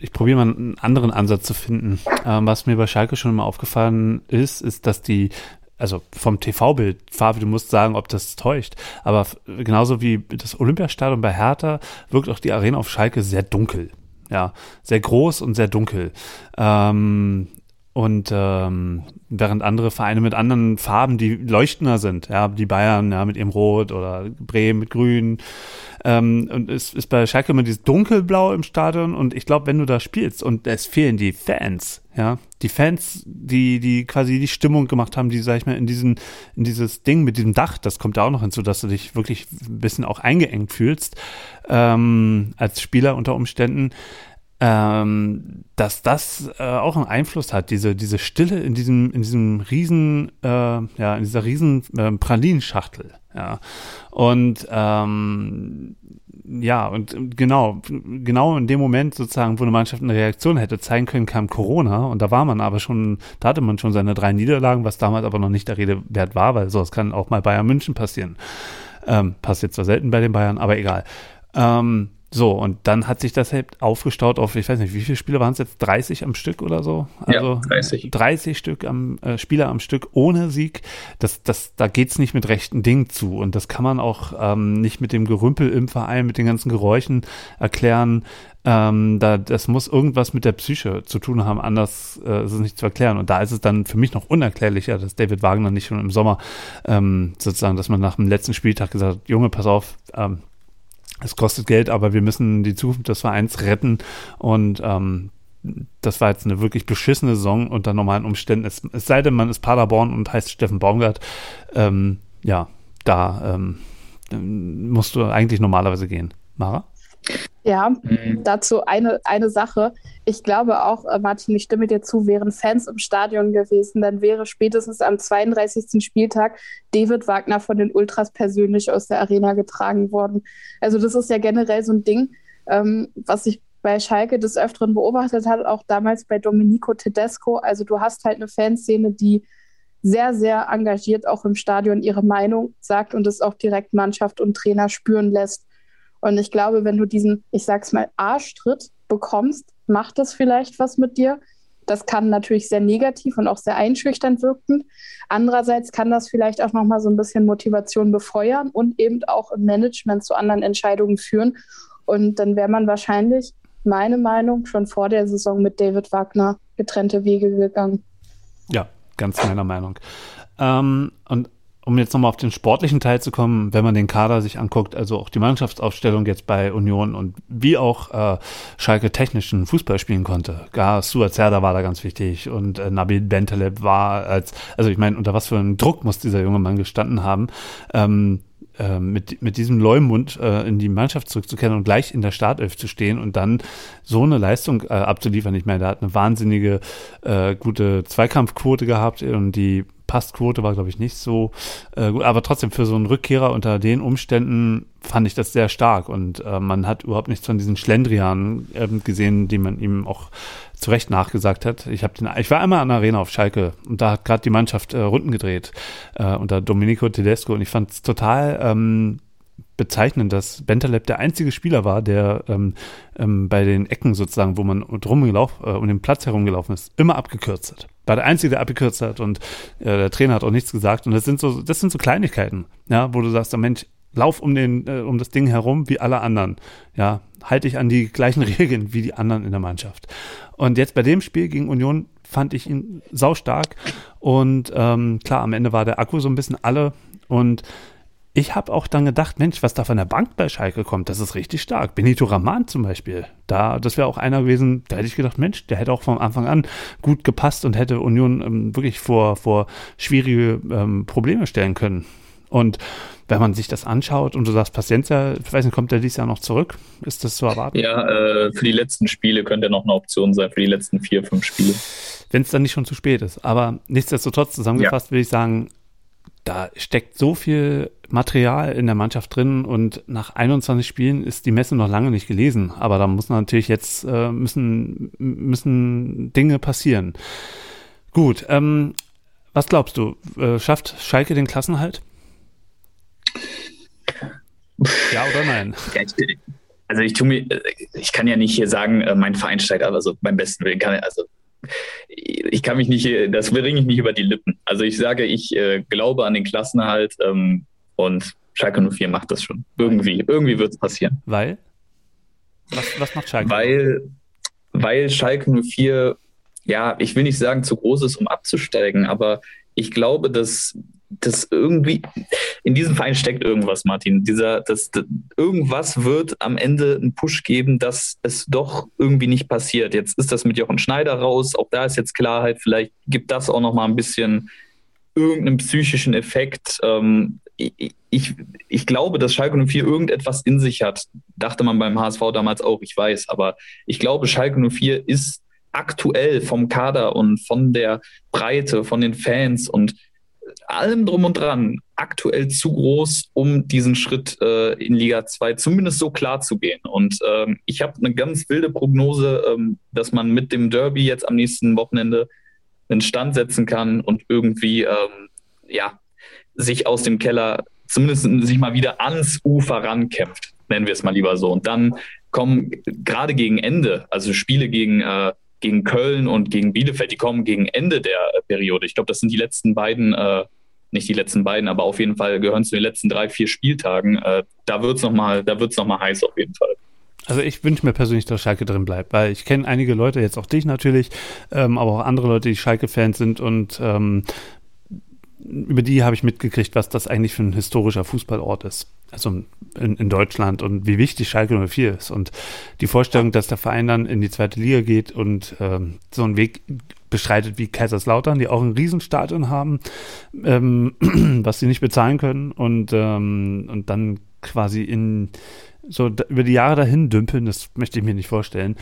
Speaker 2: ich probiere mal einen anderen Ansatz zu finden. Ähm, was mir bei Schalke schon immer aufgefallen ist, ist, dass die also vom TV-Bild, Fabi, du musst sagen, ob das täuscht, aber genauso wie das Olympiastadion bei Hertha wirkt auch die Arena auf Schalke sehr dunkel. Ja, sehr groß und sehr dunkel. Ähm, und ähm, während andere Vereine mit anderen Farben, die leuchtender sind, ja, die Bayern ja, mit ihrem Rot oder Bremen mit Grün. Ähm, und es ist bei Schalke immer dieses Dunkelblau im Stadion. Und ich glaube, wenn du da spielst und es fehlen die Fans, ja, die Fans, die, die quasi die Stimmung gemacht haben, die, sag ich mal, in diesen, in dieses Ding mit diesem Dach, das kommt da auch noch hinzu, dass du dich wirklich ein bisschen auch eingeengt fühlst, ähm, als Spieler unter Umständen ähm, dass das äh, auch einen Einfluss hat, diese, diese Stille in diesem, in diesem riesen, äh, ja, in dieser riesen äh, Pralinenschachtel, ja. Und ähm, ja, und genau, genau in dem Moment sozusagen, wo eine Mannschaft eine Reaktion hätte zeigen können, kam Corona und da war man aber schon, da hatte man schon seine drei Niederlagen, was damals aber noch nicht der Rede wert war, weil sowas kann auch mal Bayern München passieren. Ähm, passiert zwar selten bei den Bayern, aber egal. Ähm, so, und dann hat sich das halt aufgestaut auf, ich weiß nicht, wie viele Spiele waren es jetzt? 30 am Stück oder so?
Speaker 3: Also ja, 30.
Speaker 2: 30 Stück am äh, Spieler am Stück ohne Sieg. Das, das, da geht's nicht mit rechten Dingen zu. Und das kann man auch ähm, nicht mit dem Gerümpel im Verein, mit den ganzen Geräuschen erklären. Ähm, da, das muss irgendwas mit der Psyche zu tun haben, anders äh, ist es nicht zu erklären. Und da ist es dann für mich noch unerklärlicher, dass David Wagner nicht schon im Sommer ähm, sozusagen, dass man nach dem letzten Spieltag gesagt hat, Junge, pass auf, ähm, es kostet Geld, aber wir müssen die Zukunft des Vereins retten und ähm, das war jetzt eine wirklich beschissene Saison unter normalen Umständen. Es, es sei denn, man ist Paderborn und heißt Steffen Baumgart. Ähm, ja, da ähm, musst du eigentlich normalerweise gehen. Mara?
Speaker 4: Ja, mhm. dazu eine, eine Sache. Ich glaube auch, äh, Martin, ich stimme dir zu, wären Fans im Stadion gewesen, dann wäre spätestens am 32. Spieltag David Wagner von den Ultras persönlich aus der Arena getragen worden. Also das ist ja generell so ein Ding, ähm, was ich bei Schalke des Öfteren beobachtet habe, auch damals bei Domenico Tedesco. Also du hast halt eine Fanszene, die sehr, sehr engagiert auch im Stadion ihre Meinung sagt und es auch direkt Mannschaft und Trainer spüren lässt. Und ich glaube, wenn du diesen, ich sag's mal, Arschtritt bekommst, macht das vielleicht was mit dir. Das kann natürlich sehr negativ und auch sehr einschüchternd wirken. Andererseits kann das vielleicht auch nochmal so ein bisschen Motivation befeuern und eben auch im Management zu anderen Entscheidungen führen. Und dann wäre man wahrscheinlich, meine Meinung, schon vor der Saison mit David Wagner getrennte Wege gegangen.
Speaker 2: Ja, ganz meiner Meinung. Ähm, und um jetzt nochmal auf den sportlichen Teil zu kommen, wenn man den Kader sich anguckt, also auch die Mannschaftsaufstellung jetzt bei Union und wie auch äh, Schalke technischen Fußball spielen konnte. Gar Stuart Serda war da ganz wichtig und äh, Nabil Bentaleb war als, also ich meine, unter was für einem Druck muss dieser junge Mann gestanden haben, ähm, äh, mit, mit diesem Leumund äh, in die Mannschaft zurückzukehren und gleich in der Startelf zu stehen und dann so eine Leistung äh, abzuliefern. Ich meine, der hat eine wahnsinnige äh, gute Zweikampfquote gehabt und die Passquote war, glaube ich, nicht so äh, gut. Aber trotzdem für so einen Rückkehrer unter den Umständen fand ich das sehr stark. Und äh, man hat überhaupt nichts von diesen Schlendrian äh, gesehen, die man ihm auch zu Recht nachgesagt hat. Ich, hab den, ich war einmal an der Arena auf Schalke und da hat gerade die Mannschaft äh, Runden gedreht äh, unter Domenico Tedesco. Und ich fand es total ähm, bezeichnend, dass Bentaleb der einzige Spieler war, der ähm, ähm, bei den Ecken sozusagen, wo man drum gelaufen, äh, um den Platz herumgelaufen ist, immer abgekürzt hat. War der einzige, der abgekürzt hat und äh, der Trainer hat auch nichts gesagt. Und das sind so, das sind so Kleinigkeiten, ja, wo du sagst, oh Mensch, lauf um den, äh, um das Ding herum wie alle anderen. Ja, halte dich an die gleichen Regeln wie die anderen in der Mannschaft. Und jetzt bei dem Spiel gegen Union fand ich ihn saustark. Und ähm, klar, am Ende war der Akku so ein bisschen alle. Und ich habe auch dann gedacht, Mensch, was da von der Bank bei Schalke kommt, das ist richtig stark. Benito Raman zum Beispiel, da, das wäre auch einer gewesen, da hätte ich gedacht, Mensch, der hätte auch von Anfang an gut gepasst und hätte Union ähm, wirklich vor, vor schwierige ähm, Probleme stellen können. Und wenn man sich das anschaut und du sagst, Paciencia, ich weiß nicht, kommt der dieses Jahr noch zurück? Ist das zu erwarten?
Speaker 3: Ja, äh, für die letzten Spiele könnte er noch eine Option sein, für die letzten vier, fünf Spiele.
Speaker 2: Wenn es dann nicht schon zu spät ist. Aber nichtsdestotrotz zusammengefasst ja. will ich sagen, da steckt so viel Material in der Mannschaft drin und nach 21 Spielen ist die Messe noch lange nicht gelesen. Aber da muss natürlich jetzt äh, müssen, müssen Dinge passieren. Gut, ähm, was glaubst du? Äh, schafft Schalke den Klassenhalt? Ja oder nein?
Speaker 3: Also ich tue mir, ich kann ja nicht hier sagen, äh, mein Verein steigt ab, also beim besten Willen kann also ich kann mich nicht, das bringe ich nicht über die Lippen. Also ich sage, ich äh, glaube an den Klassenerhalt ähm, und Schalke 04 macht das schon. Irgendwie, irgendwie wird es passieren.
Speaker 2: Weil? Was, was macht Schalke?
Speaker 3: Weil, weil Schalke 04, ja, ich will nicht sagen zu groß ist, um abzusteigen, aber ich glaube, dass das irgendwie, in diesem Verein steckt irgendwas, Martin. Dieser, das, das, irgendwas wird am Ende einen Push geben, dass es doch irgendwie nicht passiert. Jetzt ist das mit Jochen Schneider raus, auch da ist jetzt Klarheit, vielleicht gibt das auch noch mal ein bisschen irgendeinen psychischen Effekt. Ähm, ich, ich, ich, glaube, dass Schalke 04 irgendetwas in sich hat. Dachte man beim HSV damals auch, ich weiß, aber ich glaube, Schalke 04 ist aktuell vom Kader und von der Breite, von den Fans und allem drum und dran aktuell zu groß, um diesen Schritt äh, in Liga 2 zumindest so klar zu gehen. Und ähm, ich habe eine ganz wilde Prognose, ähm, dass man mit dem Derby jetzt am nächsten Wochenende einen Stand setzen kann und irgendwie ähm, ja, sich aus dem Keller zumindest sich mal wieder ans Ufer rankämpft, nennen wir es mal lieber so. Und dann kommen gerade gegen Ende, also Spiele gegen äh, gegen Köln und gegen Bielefeld, die kommen gegen Ende der äh, Periode. Ich glaube, das sind die letzten beiden, äh, nicht die letzten beiden, aber auf jeden Fall gehören zu den letzten drei, vier Spieltagen. Äh, da wird es nochmal noch heiß auf jeden Fall.
Speaker 2: Also ich wünsche mir persönlich, dass Schalke drin bleibt, weil ich kenne einige Leute, jetzt auch dich natürlich, ähm, aber auch andere Leute, die Schalke-Fans sind und ähm, über die habe ich mitgekriegt, was das eigentlich für ein historischer Fußballort ist. Also in, in, Deutschland und wie wichtig Schalke 04 ist. Und die Vorstellung, dass der Verein dann in die zweite Liga geht und ähm, so einen Weg beschreitet wie Kaiserslautern, die auch ein Riesenstadion haben, ähm, was sie nicht bezahlen können und, ähm, und dann quasi in so über die Jahre dahin dümpeln, das möchte ich mir nicht vorstellen.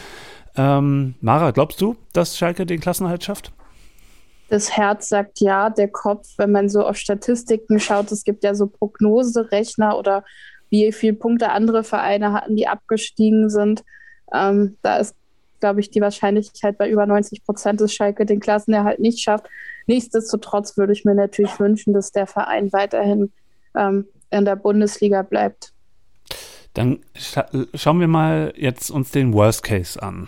Speaker 2: Ähm, Mara, glaubst du, dass Schalke den Klassenhalt schafft?
Speaker 4: Das Herz sagt ja, der Kopf, wenn man so auf Statistiken schaut, es gibt ja so Prognoserechner oder wie viele Punkte andere Vereine hatten, die abgestiegen sind. Ähm, da ist, glaube ich, die Wahrscheinlichkeit bei über 90 Prozent, dass Schalke den Klassenerhalt nicht schafft. Nichtsdestotrotz würde ich mir natürlich wünschen, dass der Verein weiterhin ähm, in der Bundesliga bleibt.
Speaker 2: Dann scha schauen wir mal jetzt uns den Worst Case an.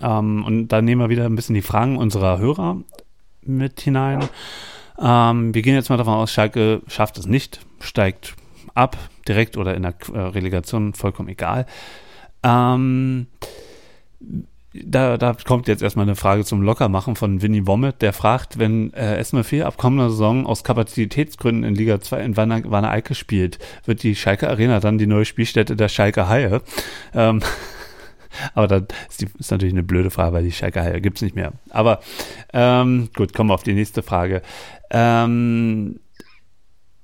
Speaker 2: Ähm, und da nehmen wir wieder ein bisschen die Fragen unserer Hörer mit hinein. Ähm, wir gehen jetzt mal davon aus, Schalke schafft es nicht, steigt ab, direkt oder in der äh, Relegation, vollkommen egal. Ähm, da, da, kommt jetzt erstmal eine Frage zum Lockermachen von Winnie Wommet, der fragt, wenn äh, SM4 ab kommender Saison aus Kapazitätsgründen in Liga 2 in Wanne Eicke spielt, wird die Schalke Arena dann die neue Spielstätte der Schalke Haie? Ähm, aber das ist, die, ist, natürlich eine blöde Frage, weil die Schalke Haie gibt es nicht mehr. Aber ähm, gut, kommen wir auf die nächste Frage. Ähm,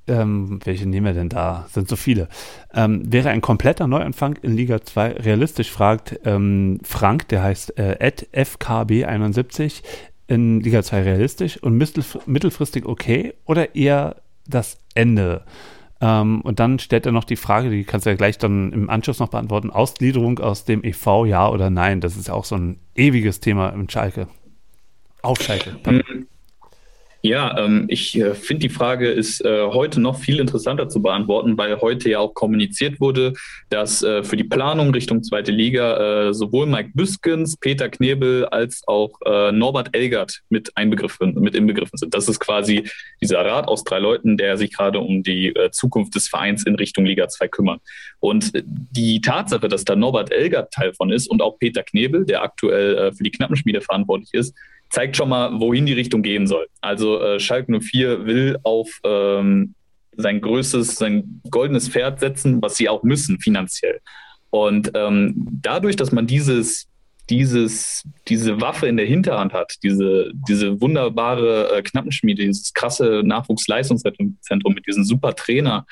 Speaker 2: ähm, welche nehmen wir denn da? Sind so viele. Ähm, wäre ein kompletter Neuanfang in Liga 2 realistisch, fragt ähm, Frank, der heißt äh, FKB71, in Liga 2 realistisch und mittelfristig okay oder eher das Ende? Ähm, und dann stellt er noch die Frage, die kannst du ja gleich dann im Anschluss noch beantworten, Ausgliederung aus dem EV, ja oder nein? Das ist ja auch so ein ewiges Thema im Schalke. Auf Schalke.
Speaker 3: Ja, ähm, ich äh, finde, die Frage ist äh, heute noch viel interessanter zu beantworten, weil heute ja auch kommuniziert wurde, dass äh, für die Planung Richtung zweite Liga äh, sowohl Mike Büskens, Peter Knebel als auch äh, Norbert Elgert mit, einbegriffen, mit inbegriffen sind. Das ist quasi dieser Rat aus drei Leuten, der sich gerade um die äh, Zukunft des Vereins in Richtung Liga 2 kümmert. Und die Tatsache, dass da Norbert Elgert Teil von ist und auch Peter Knebel, der aktuell für die Knappenschmiede verantwortlich ist, zeigt schon mal, wohin die Richtung gehen soll. Also äh, Schalke 04 will auf ähm, sein größtes, sein goldenes Pferd setzen, was sie auch müssen finanziell. Und ähm, dadurch, dass man dieses, dieses, diese Waffe in der Hinterhand hat, diese, diese wunderbare äh, Knappenschmiede, dieses krasse Nachwuchsleistungszentrum mit diesem super Trainer,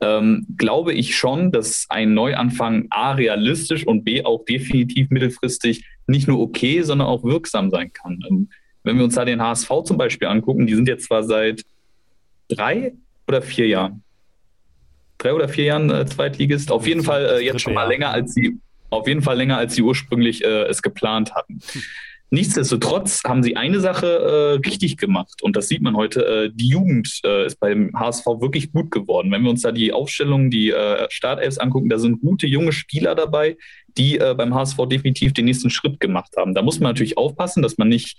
Speaker 3: ähm, glaube ich schon, dass ein Neuanfang A realistisch und B auch definitiv mittelfristig nicht nur okay, sondern auch wirksam sein kann. Ähm, wenn wir uns da den HSV zum Beispiel angucken, die sind jetzt zwar seit drei, oder vier Jahren. Drei oder vier Jahren äh, Zweitligist. Auf jeden Fall äh, jetzt schon mal länger als sie, auf jeden Fall länger als sie ursprünglich äh, es geplant hatten. Hm. Nichtsdestotrotz haben sie eine Sache äh, richtig gemacht und das sieht man heute. Äh, die Jugend äh, ist beim HSV wirklich gut geworden. Wenn wir uns da die Aufstellung, die äh, Startelfs angucken, da sind gute junge Spieler dabei, die äh, beim HSV definitiv den nächsten Schritt gemacht haben. Da muss man natürlich aufpassen, dass man nicht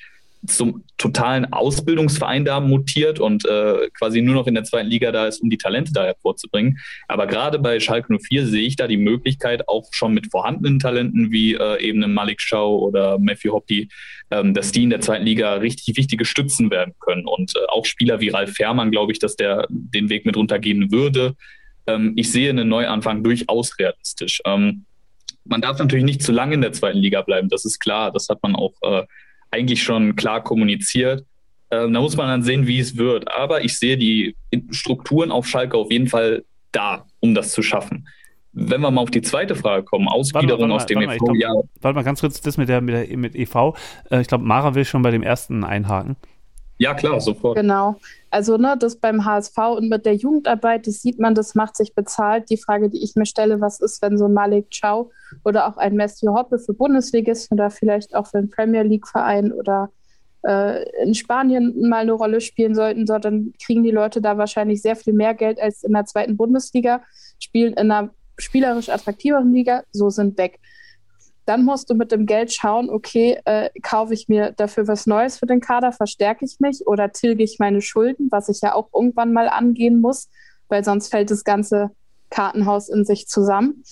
Speaker 3: zum totalen Ausbildungsverein da mutiert und äh, quasi nur noch in der zweiten Liga da ist, um die Talente da hervorzubringen. Aber gerade bei Schalke 04 sehe ich da die Möglichkeit, auch schon mit vorhandenen Talenten wie äh, eben einem Malik Schau oder Matthew Hoppy, ähm, dass die in der zweiten Liga richtig wichtige Stützen werden können. Und äh, auch Spieler wie Ralf Fährmann, glaube ich, dass der den Weg mit runtergehen würde. Ähm, ich sehe einen Neuanfang durchaus realistisch. Ähm, man darf natürlich nicht zu lange in der zweiten Liga bleiben, das ist klar. Das hat man auch äh, eigentlich schon klar kommuniziert. Ähm, da muss man dann sehen, wie es wird. Aber ich sehe die Strukturen auf Schalke auf jeden Fall da, um das zu schaffen. Wenn wir mal auf die zweite Frage kommen, Ausgliederung aus dem
Speaker 2: warte EV. Mal, ja. Warte mal ganz kurz, das mit, der, mit, der, mit EV. Äh, ich glaube, Mara will schon bei dem ersten einhaken.
Speaker 3: Ja, klar, sofort.
Speaker 4: Genau. Also, ne, das beim HSV und mit der Jugendarbeit, das sieht man, das macht sich bezahlt. Die Frage, die ich mir stelle, was ist, wenn so ein Malik Chow oder auch ein Matthew Hoppe für Bundesligisten oder vielleicht auch für einen Premier League-Verein oder äh, in Spanien mal eine Rolle spielen sollten, so, dann kriegen die Leute da wahrscheinlich sehr viel mehr Geld als in der zweiten Bundesliga, spielen in einer spielerisch attraktiveren Liga, so sind weg. Dann musst du mit dem Geld schauen, okay, äh, kaufe ich mir dafür was Neues für den Kader, verstärke ich mich oder tilge ich meine Schulden, was ich ja auch irgendwann mal angehen muss, weil sonst fällt das ganze Kartenhaus in sich zusammen.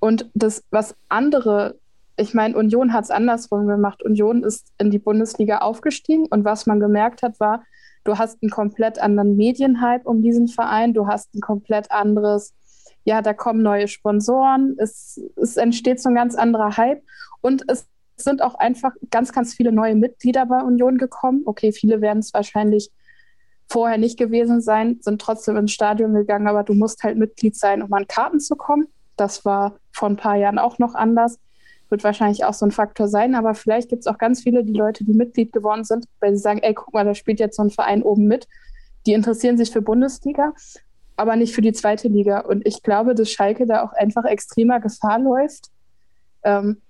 Speaker 4: Und das, was andere, ich meine, Union hat es andersrum gemacht. Union ist in die Bundesliga aufgestiegen und was man gemerkt hat, war, du hast einen komplett anderen Medienhype um diesen Verein, du hast ein komplett anderes ja, da kommen neue Sponsoren, es, es entsteht so ein ganz anderer Hype und es sind auch einfach ganz, ganz viele neue Mitglieder bei Union gekommen. Okay, viele werden es wahrscheinlich vorher nicht gewesen sein, sind trotzdem ins Stadion gegangen, aber du musst halt Mitglied sein, um an Karten zu kommen. Das war vor ein paar Jahren auch noch anders. Wird wahrscheinlich auch so ein Faktor sein, aber vielleicht gibt es auch ganz viele, die Leute, die Mitglied geworden sind, weil sie sagen, ey, guck mal, da spielt jetzt so ein Verein oben mit. Die interessieren sich für Bundesliga aber nicht für die zweite Liga. Und ich glaube, dass Schalke da auch einfach extremer Gefahr läuft. Ähm,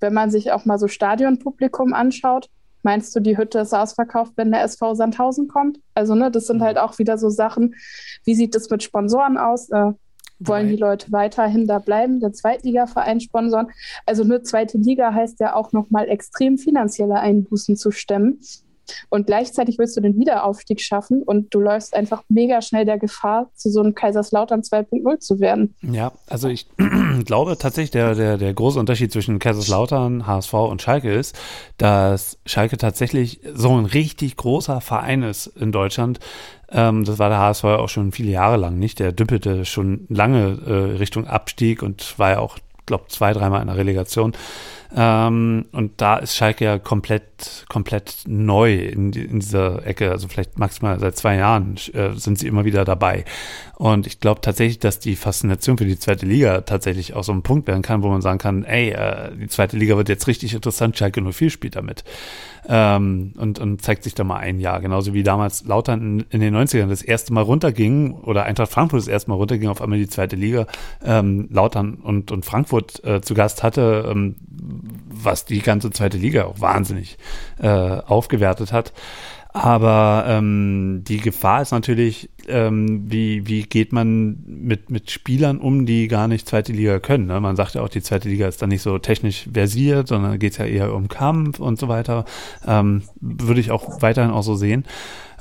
Speaker 4: wenn man sich auch mal so Stadionpublikum anschaut, meinst du, die Hütte ist ausverkauft, wenn der SV Sandhausen kommt? Also, ne, das sind halt auch wieder so Sachen. Wie sieht es mit Sponsoren aus? Äh, wollen die Leute weiterhin da bleiben, der Zweitligaverein sponsoren? Also eine zweite Liga heißt ja auch nochmal extrem finanzielle Einbußen zu stemmen. Und gleichzeitig willst du den Wiederaufstieg schaffen und du läufst einfach mega schnell der Gefahr, zu so einem Kaiserslautern 2.0 zu werden.
Speaker 2: Ja, also ich glaube tatsächlich, der, der, der große Unterschied zwischen Kaiserslautern, HSV und Schalke ist, dass Schalke tatsächlich so ein richtig großer Verein ist in Deutschland. Ähm, das war der HSV auch schon viele Jahre lang nicht. Der düppelte schon lange äh, Richtung Abstieg und war ja auch, glaube zwei, dreimal in der Relegation. Ähm, und da ist Schalke ja komplett, komplett neu in, in dieser Ecke. Also vielleicht maximal seit zwei Jahren äh, sind sie immer wieder dabei. Und ich glaube tatsächlich, dass die Faszination für die zweite Liga tatsächlich auch so ein Punkt werden kann, wo man sagen kann, ey, äh, die zweite Liga wird jetzt richtig interessant, Schalke 04 spielt damit. Ähm, und, und zeigt sich da mal ein Jahr. Genauso wie damals Lautern in, in, den 90ern das erste Mal runterging oder Eintracht Frankfurt das erste Mal runterging, auf einmal die zweite Liga, ähm, Lautern und, und Frankfurt äh, zu Gast hatte, ähm, was die ganze zweite Liga auch wahnsinnig äh, aufgewertet hat. Aber ähm, die Gefahr ist natürlich, ähm, wie, wie geht man mit, mit Spielern um, die gar nicht zweite Liga können. Ne? Man sagt ja auch, die zweite Liga ist dann nicht so technisch versiert, sondern geht es ja eher um Kampf und so weiter. Ähm, würde ich auch weiterhin auch so sehen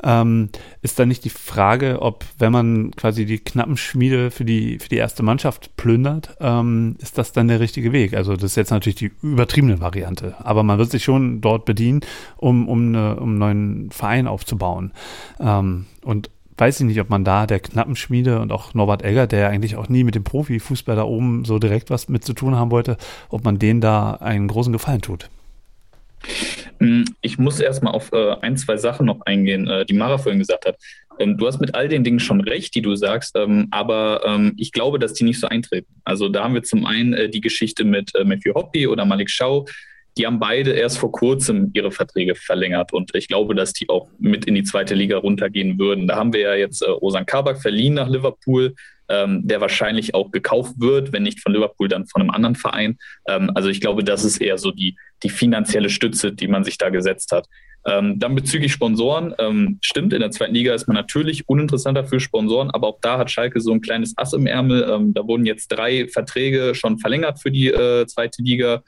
Speaker 2: ähm, ist dann nicht die Frage, ob, wenn man quasi die knappen Schmiede für die, für die erste Mannschaft plündert, ähm, ist das dann der richtige Weg? Also das ist jetzt natürlich die übertriebene Variante, aber man wird sich schon dort bedienen, um, um, eine, um einen neuen Verein aufzubauen. Ähm, und weiß ich nicht, ob man da der Knappenschmiede und auch Norbert Egger, der eigentlich auch nie mit dem Profifußball da oben so direkt was mit zu tun haben wollte, ob man denen da einen großen Gefallen tut.
Speaker 3: Hm, ich muss erstmal auf äh, ein, zwei Sachen noch eingehen, äh, die Mara vorhin gesagt hat. Ähm, du hast mit all den Dingen schon recht, die du sagst, ähm, aber ähm, ich glaube, dass die nicht so eintreten. Also da haben wir zum einen äh, die Geschichte mit äh, Matthew Hoppy oder Malik Schau, die haben beide erst vor kurzem ihre Verträge verlängert und ich glaube, dass die auch mit in die zweite Liga runtergehen würden. Da haben wir ja jetzt äh, Osan Kabak verliehen nach Liverpool, ähm, der wahrscheinlich auch gekauft wird, wenn nicht von Liverpool, dann von einem anderen Verein. Ähm, also ich glaube, das ist eher so die, die finanzielle Stütze, die man sich da gesetzt hat. Ähm, dann bezüglich Sponsoren, ähm, stimmt, in der zweiten Liga ist man natürlich uninteressanter für Sponsoren, aber auch da hat Schalke so ein kleines Ass im Ärmel. Ähm, da wurden jetzt drei Verträge schon verlängert für die äh, zweite Liga.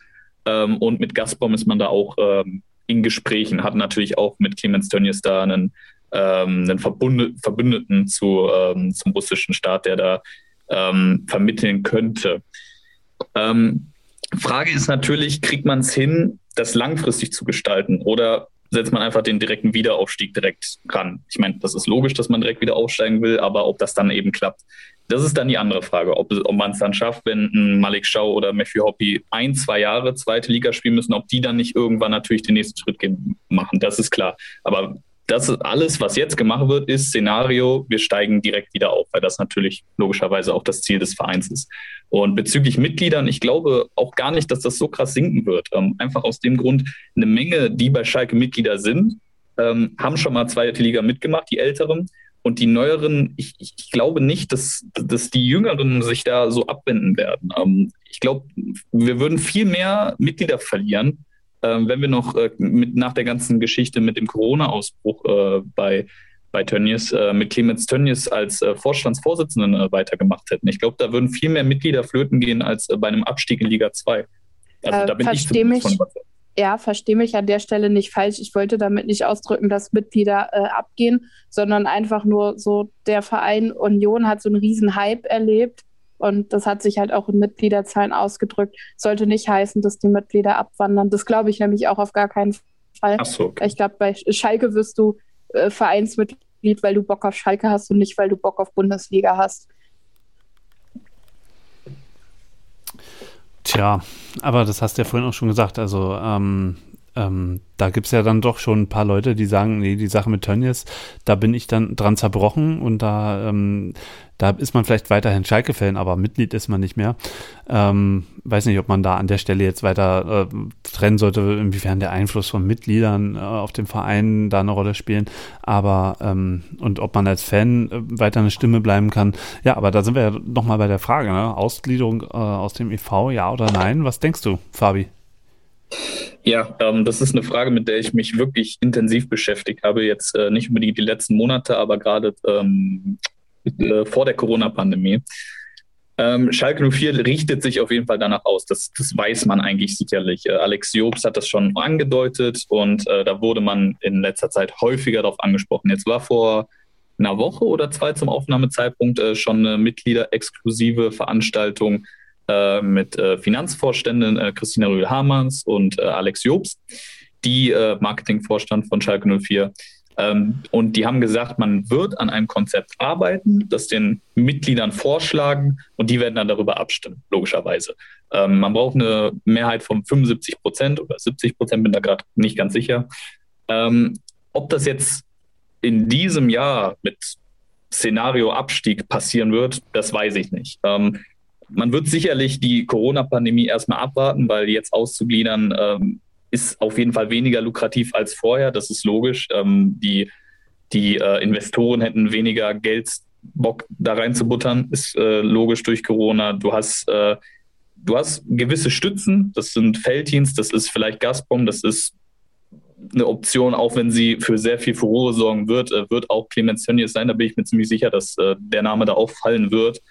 Speaker 3: Ähm, und mit Gazprom ist man da auch ähm, in Gesprächen, hat natürlich auch mit Clemens Tönnies da einen, einen Verbund Verbündeten zu, ähm, zum russischen Staat, der da ähm, vermitteln könnte. Ähm, Frage ist natürlich, kriegt man es hin, das langfristig zu gestalten oder setzt man einfach den direkten Wiederaufstieg direkt ran? Ich meine, das ist logisch, dass man direkt wieder aufsteigen will, aber ob das dann eben klappt, das ist dann die andere Frage, ob, ob man es dann schafft, wenn ein Malik Schau oder Matthew Hoppy ein, zwei Jahre zweite Liga spielen müssen, ob die dann nicht irgendwann natürlich den nächsten Schritt gehen, machen. Das ist klar. Aber das ist alles, was jetzt gemacht wird, ist Szenario, wir steigen direkt wieder auf, weil das natürlich logischerweise auch das Ziel des Vereins ist. Und bezüglich Mitgliedern, ich glaube auch gar nicht, dass das so krass sinken wird. Ähm, einfach aus dem Grund, eine Menge, die bei Schalke Mitglieder sind, ähm, haben schon mal zweite Liga mitgemacht, die Älteren. Und die Neueren, ich, ich glaube nicht, dass, dass die Jüngeren sich da so abwenden werden. Ähm, ich glaube, wir würden viel mehr Mitglieder verlieren, ähm, wenn wir noch äh, mit, nach der ganzen Geschichte mit dem Corona-Ausbruch äh, bei, bei Tönnies, äh, mit Clemens Tönnies als äh, Vorstandsvorsitzenden äh, weitergemacht hätten. Ich glaube, da würden viel mehr Mitglieder flöten gehen als äh, bei einem Abstieg in Liga 2.
Speaker 4: Also da bin ich mich, von überzeugt ja, verstehe mich an der Stelle nicht falsch. Ich wollte damit nicht ausdrücken, dass Mitglieder abgehen, sondern einfach nur so, der Verein Union hat so einen riesen Hype erlebt und das hat sich halt auch in Mitgliederzahlen ausgedrückt. Sollte nicht heißen, dass die Mitglieder abwandern. Das glaube ich nämlich auch auf gar keinen Fall. Ach so, okay. Ich glaube, bei Schalke wirst du äh, Vereinsmitglied, weil du Bock auf Schalke hast und nicht, weil du Bock auf Bundesliga hast.
Speaker 2: Tja, aber das hast du ja vorhin auch schon gesagt. Also ähm, ähm, da gibt es ja dann doch schon ein paar Leute, die sagen, nee, die Sache mit Tönnies, da bin ich dann dran zerbrochen und da, ähm, da ist man vielleicht weiterhin Schalke-Fan, aber Mitglied ist man nicht mehr. Ähm, weiß nicht, ob man da an der Stelle jetzt weiter äh, trennen sollte, inwiefern der Einfluss von Mitgliedern äh, auf den Verein da eine Rolle spielen, aber ähm, und ob man als Fan äh, weiter eine Stimme bleiben kann. Ja, aber da sind wir ja nochmal bei der Frage, ne? Ausgliederung äh, aus dem EV, ja oder nein? Was denkst du, Fabi?
Speaker 3: Ja, ähm, das ist eine Frage, mit der ich mich wirklich intensiv beschäftigt habe. Jetzt äh, nicht unbedingt die letzten Monate, aber gerade ähm, äh, vor der Corona-Pandemie. Ähm, Schalke 04 richtet sich auf jeden Fall danach aus. Das, das weiß man eigentlich sicherlich. Äh, Alex Jobs hat das schon angedeutet und äh, da wurde man in letzter Zeit häufiger darauf angesprochen. Jetzt war vor einer Woche oder zwei zum Aufnahmezeitpunkt äh, schon eine Mitglieder-exklusive Veranstaltung äh, mit äh, Finanzvorständen äh, Christina Rühl-Hamanns und äh, Alex Jobs, die äh, Marketingvorstand von Schalke 04. Ähm, und die haben gesagt, man wird an einem Konzept arbeiten, das den Mitgliedern vorschlagen und die werden dann darüber abstimmen, logischerweise. Ähm, man braucht eine Mehrheit von 75 Prozent oder 70 Prozent, bin da gerade nicht ganz sicher. Ähm, ob das jetzt in diesem Jahr mit Szenario Abstieg passieren wird, das weiß ich nicht. Ähm, man wird sicherlich die Corona-Pandemie erstmal abwarten, weil jetzt auszugliedern ähm, ist auf jeden Fall weniger lukrativ als vorher. Das ist logisch. Ähm, die die äh, Investoren hätten weniger Geld Bock da reinzubuttern, ist äh, logisch durch Corona. Du hast, äh, du hast gewisse Stützen, das sind Felddienst, das ist vielleicht Gazprom, das ist eine Option, auch wenn sie für sehr viel Furore sorgen wird, äh, wird auch Clemens Tönnies sein. Da bin ich mir ziemlich sicher, dass äh, der Name da auffallen wird.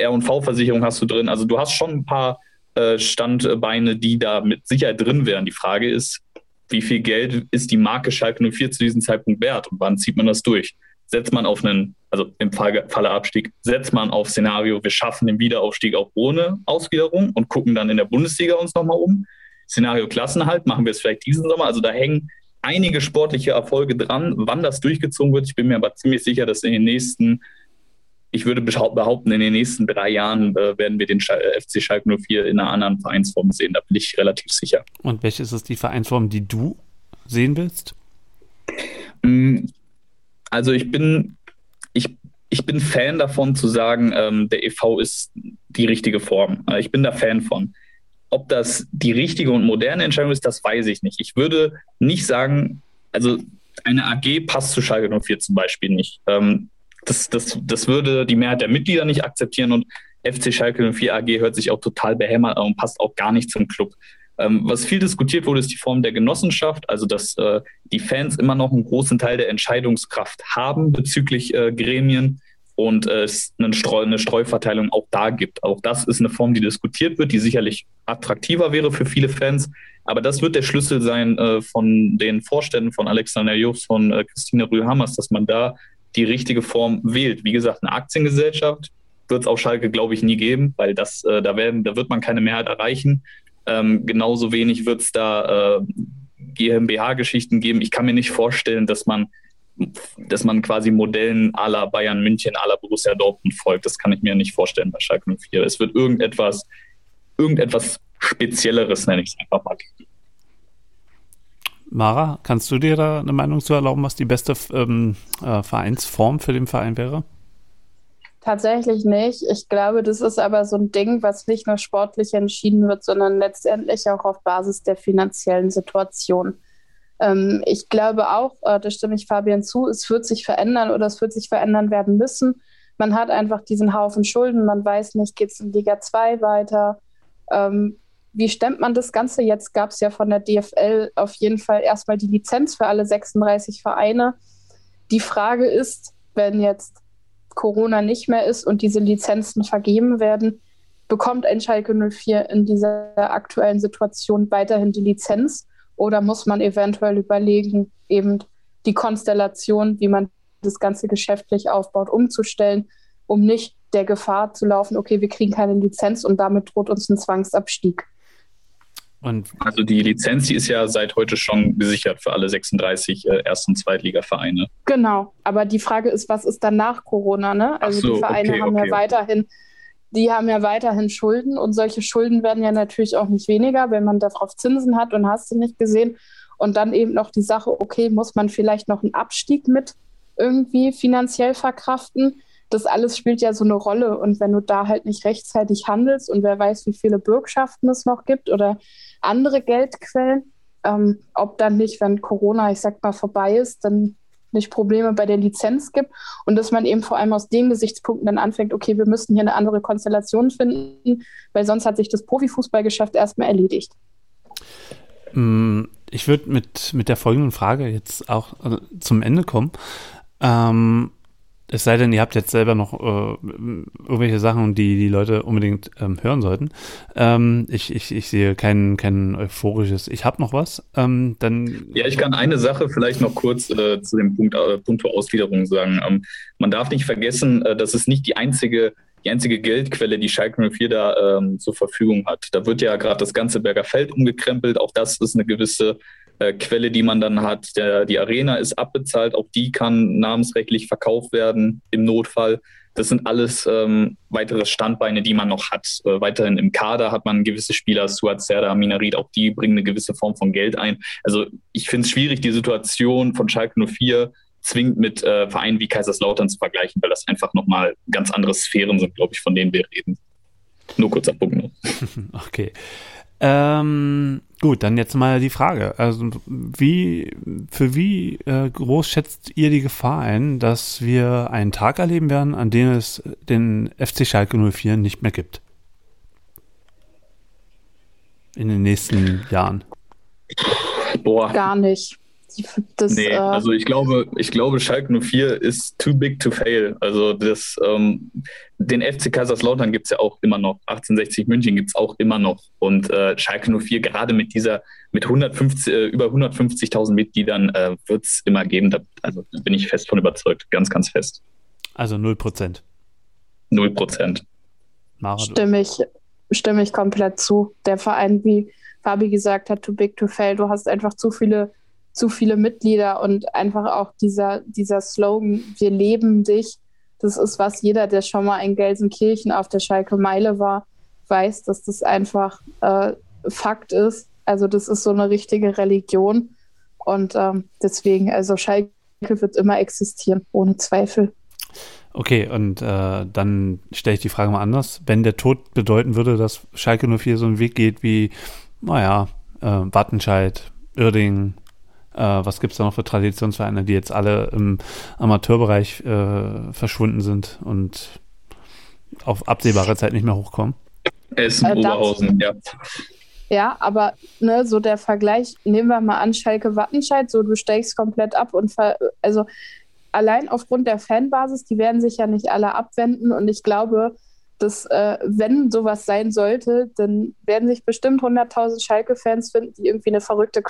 Speaker 3: R&V-Versicherung hast du drin. Also du hast schon ein paar äh, Standbeine, die da mit Sicherheit drin wären. Die Frage ist, wie viel Geld ist die Marke Schalke 04 zu diesem Zeitpunkt wert und wann zieht man das durch? Setzt man auf einen, also im Falle, Falle Abstieg, setzt man auf Szenario, wir schaffen den Wiederaufstieg auch ohne Ausgliederung und gucken dann in der Bundesliga uns nochmal um. Szenario Klassenhalt, machen wir es vielleicht diesen Sommer. Also da hängen einige sportliche Erfolge dran. Wann das durchgezogen wird, ich bin mir aber ziemlich sicher, dass in den nächsten ich würde behaupten, in den nächsten drei Jahren äh, werden wir den äh, FC Schalke 04 in einer anderen Vereinsform sehen. Da bin ich relativ sicher.
Speaker 2: Und welche ist es die Vereinsform, die du sehen willst?
Speaker 3: Mm, also ich bin, ich, ich bin Fan davon zu sagen, ähm, der EV ist die richtige Form. Äh, ich bin da Fan von. ob das die richtige und moderne Entscheidung ist, das weiß ich nicht. Ich würde nicht sagen, also eine AG passt zu Schalke 04 zum Beispiel nicht. Ähm, das, das, das würde die Mehrheit der Mitglieder nicht akzeptieren und FC Schalke 04 AG hört sich auch total behämmert und passt auch gar nicht zum Club. Ähm, was viel diskutiert wurde, ist die Form der Genossenschaft, also dass äh, die Fans immer noch einen großen Teil der Entscheidungskraft haben bezüglich äh, Gremien und äh, es eine, Streu, eine Streuverteilung auch da gibt. Auch das ist eine Form, die diskutiert wird, die sicherlich attraktiver wäre für viele Fans. Aber das wird der Schlüssel sein äh, von den Vorständen von Alexander Jofs, von äh, Christine Rühlhammers, dass man da die richtige Form wählt. Wie gesagt, eine Aktiengesellschaft wird es auf Schalke, glaube ich, nie geben, weil das, äh, da, werden, da wird man keine Mehrheit erreichen. Ähm, genauso wenig wird es da äh, GmbH-Geschichten geben. Ich kann mir nicht vorstellen, dass man, dass man quasi Modellen aller Bayern München, aller Borussia Dortmund folgt. Das kann ich mir nicht vorstellen bei Schalke 04. Es wird irgendetwas, irgendetwas Spezielleres, nenne ich es einfach mal.
Speaker 2: Mara, kannst du dir da eine Meinung zu erlauben, was die beste ähm, äh, Vereinsform für den Verein wäre?
Speaker 4: Tatsächlich nicht. Ich glaube, das ist aber so ein Ding, was nicht nur sportlich entschieden wird, sondern letztendlich auch auf Basis der finanziellen Situation. Ähm, ich glaube auch, äh, da stimme ich Fabian zu, es wird sich verändern oder es wird sich verändern werden müssen. Man hat einfach diesen Haufen Schulden, man weiß nicht, geht es in Liga 2 weiter. Ähm, wie stemmt man das Ganze? Jetzt gab es ja von der DFL auf jeden Fall erstmal die Lizenz für alle 36 Vereine. Die Frage ist, wenn jetzt Corona nicht mehr ist und diese Lizenzen vergeben werden, bekommt ein Schalke 04 in dieser aktuellen Situation weiterhin die Lizenz oder muss man eventuell überlegen, eben die Konstellation, wie man das Ganze geschäftlich aufbaut, umzustellen, um nicht der Gefahr zu laufen, okay, wir kriegen keine Lizenz und damit droht uns ein Zwangsabstieg.
Speaker 3: Und also die Lizenz, die ist ja seit heute schon gesichert für alle 36 äh, Erst- und Zweitliga-Vereine.
Speaker 4: Genau, aber die Frage ist, was ist dann nach Corona? Ne? Also so, die Vereine okay, haben okay. ja weiterhin, die haben ja weiterhin Schulden und solche Schulden werden ja natürlich auch nicht weniger, wenn man darauf Zinsen hat und hast du nicht gesehen. Und dann eben noch die Sache, okay, muss man vielleicht noch einen Abstieg mit irgendwie finanziell verkraften? das alles spielt ja so eine Rolle. Und wenn du da halt nicht rechtzeitig handelst und wer weiß, wie viele Bürgschaften es noch gibt oder andere Geldquellen, ähm, ob dann nicht, wenn Corona, ich sag mal, vorbei ist, dann nicht Probleme bei der Lizenz gibt und dass man eben vor allem aus den Gesichtspunkten dann anfängt, okay, wir müssten hier eine andere Konstellation finden, weil sonst hat sich das Profifußballgeschäft erstmal erledigt.
Speaker 2: Mm, ich würde mit, mit der folgenden Frage jetzt auch äh, zum Ende kommen. Ähm, es sei denn, ihr habt jetzt selber noch äh, irgendwelche Sachen, die die Leute unbedingt ähm, hören sollten. Ähm, ich, ich, ich sehe kein, kein euphorisches, ich habe noch was. Ähm, dann
Speaker 3: ja, ich kann eine Sache vielleicht noch kurz äh, zu dem Punkt äh, Punkt Ausgliederung sagen. Ähm, man darf nicht vergessen, äh, dass es nicht die einzige die einzige Geldquelle, die Schalke 04 da ähm, zur Verfügung hat. Da wird ja gerade das ganze Berger Feld umgekrempelt. Auch das ist eine gewisse äh, Quelle, die man dann hat. Der, die Arena ist abbezahlt, auch die kann namensrechtlich verkauft werden im Notfall. Das sind alles ähm, weitere Standbeine, die man noch hat. Äh, weiterhin im Kader hat man gewisse Spieler, Suat Serda, Minarit, auch die bringen eine gewisse Form von Geld ein. Also ich finde es schwierig, die Situation von Schalke 04 zwingend mit äh, Vereinen wie Kaiserslautern zu vergleichen, weil das einfach nochmal ganz andere Sphären sind, glaube ich, von denen wir reden. Nur kurzer Punkt noch.
Speaker 2: Okay. Ähm, gut, dann jetzt mal die Frage. Also, wie, für wie äh, groß schätzt ihr die Gefahr ein, dass wir einen Tag erleben werden, an dem es den FC Schalke 04 nicht mehr gibt? In den nächsten Jahren?
Speaker 4: Boah. Gar nicht.
Speaker 3: Das, nee, äh, also ich glaube, ich glaube, Schalke 04 ist too big to fail. Also das, ähm, den FC Kaiserslautern gibt es ja auch immer noch. 1860 München gibt es auch immer noch. Und äh, Schalke 04, gerade mit dieser, mit 150, äh, über 150.000 Mitgliedern äh, wird es immer geben. Da, also bin ich fest von überzeugt. Ganz, ganz fest.
Speaker 2: Also 0 Prozent.
Speaker 3: 0 Prozent.
Speaker 4: Stimme ich, stimme ich komplett zu. Der Verein, wie Fabi gesagt hat, too big to fail. Du hast einfach zu viele zu viele Mitglieder und einfach auch dieser, dieser Slogan, wir leben dich, das ist was jeder, der schon mal in Gelsenkirchen auf der Schalke Meile war, weiß, dass das einfach äh, Fakt ist. Also das ist so eine richtige Religion und ähm, deswegen, also Schalke wird immer existieren, ohne Zweifel.
Speaker 2: Okay, und äh, dann stelle ich die Frage mal anders. Wenn der Tod bedeuten würde, dass Schalke 04 so einen Weg geht wie, naja, äh, Wattenscheid, Irding, äh, was gibt es da noch für Traditionsvereine, die jetzt alle im Amateurbereich äh, verschwunden sind und auf absehbare Zeit nicht mehr hochkommen?
Speaker 3: Essen, äh, Oberhausen, ja.
Speaker 4: Ja, aber ne, so der Vergleich, nehmen wir mal an, Schalke Wattenscheid, so du steigst komplett ab und also allein aufgrund der Fanbasis, die werden sich ja nicht alle abwenden und ich glaube, dass äh, wenn sowas sein sollte, dann werden sich bestimmt 100.000 Schalke-Fans finden, die irgendwie eine verrückte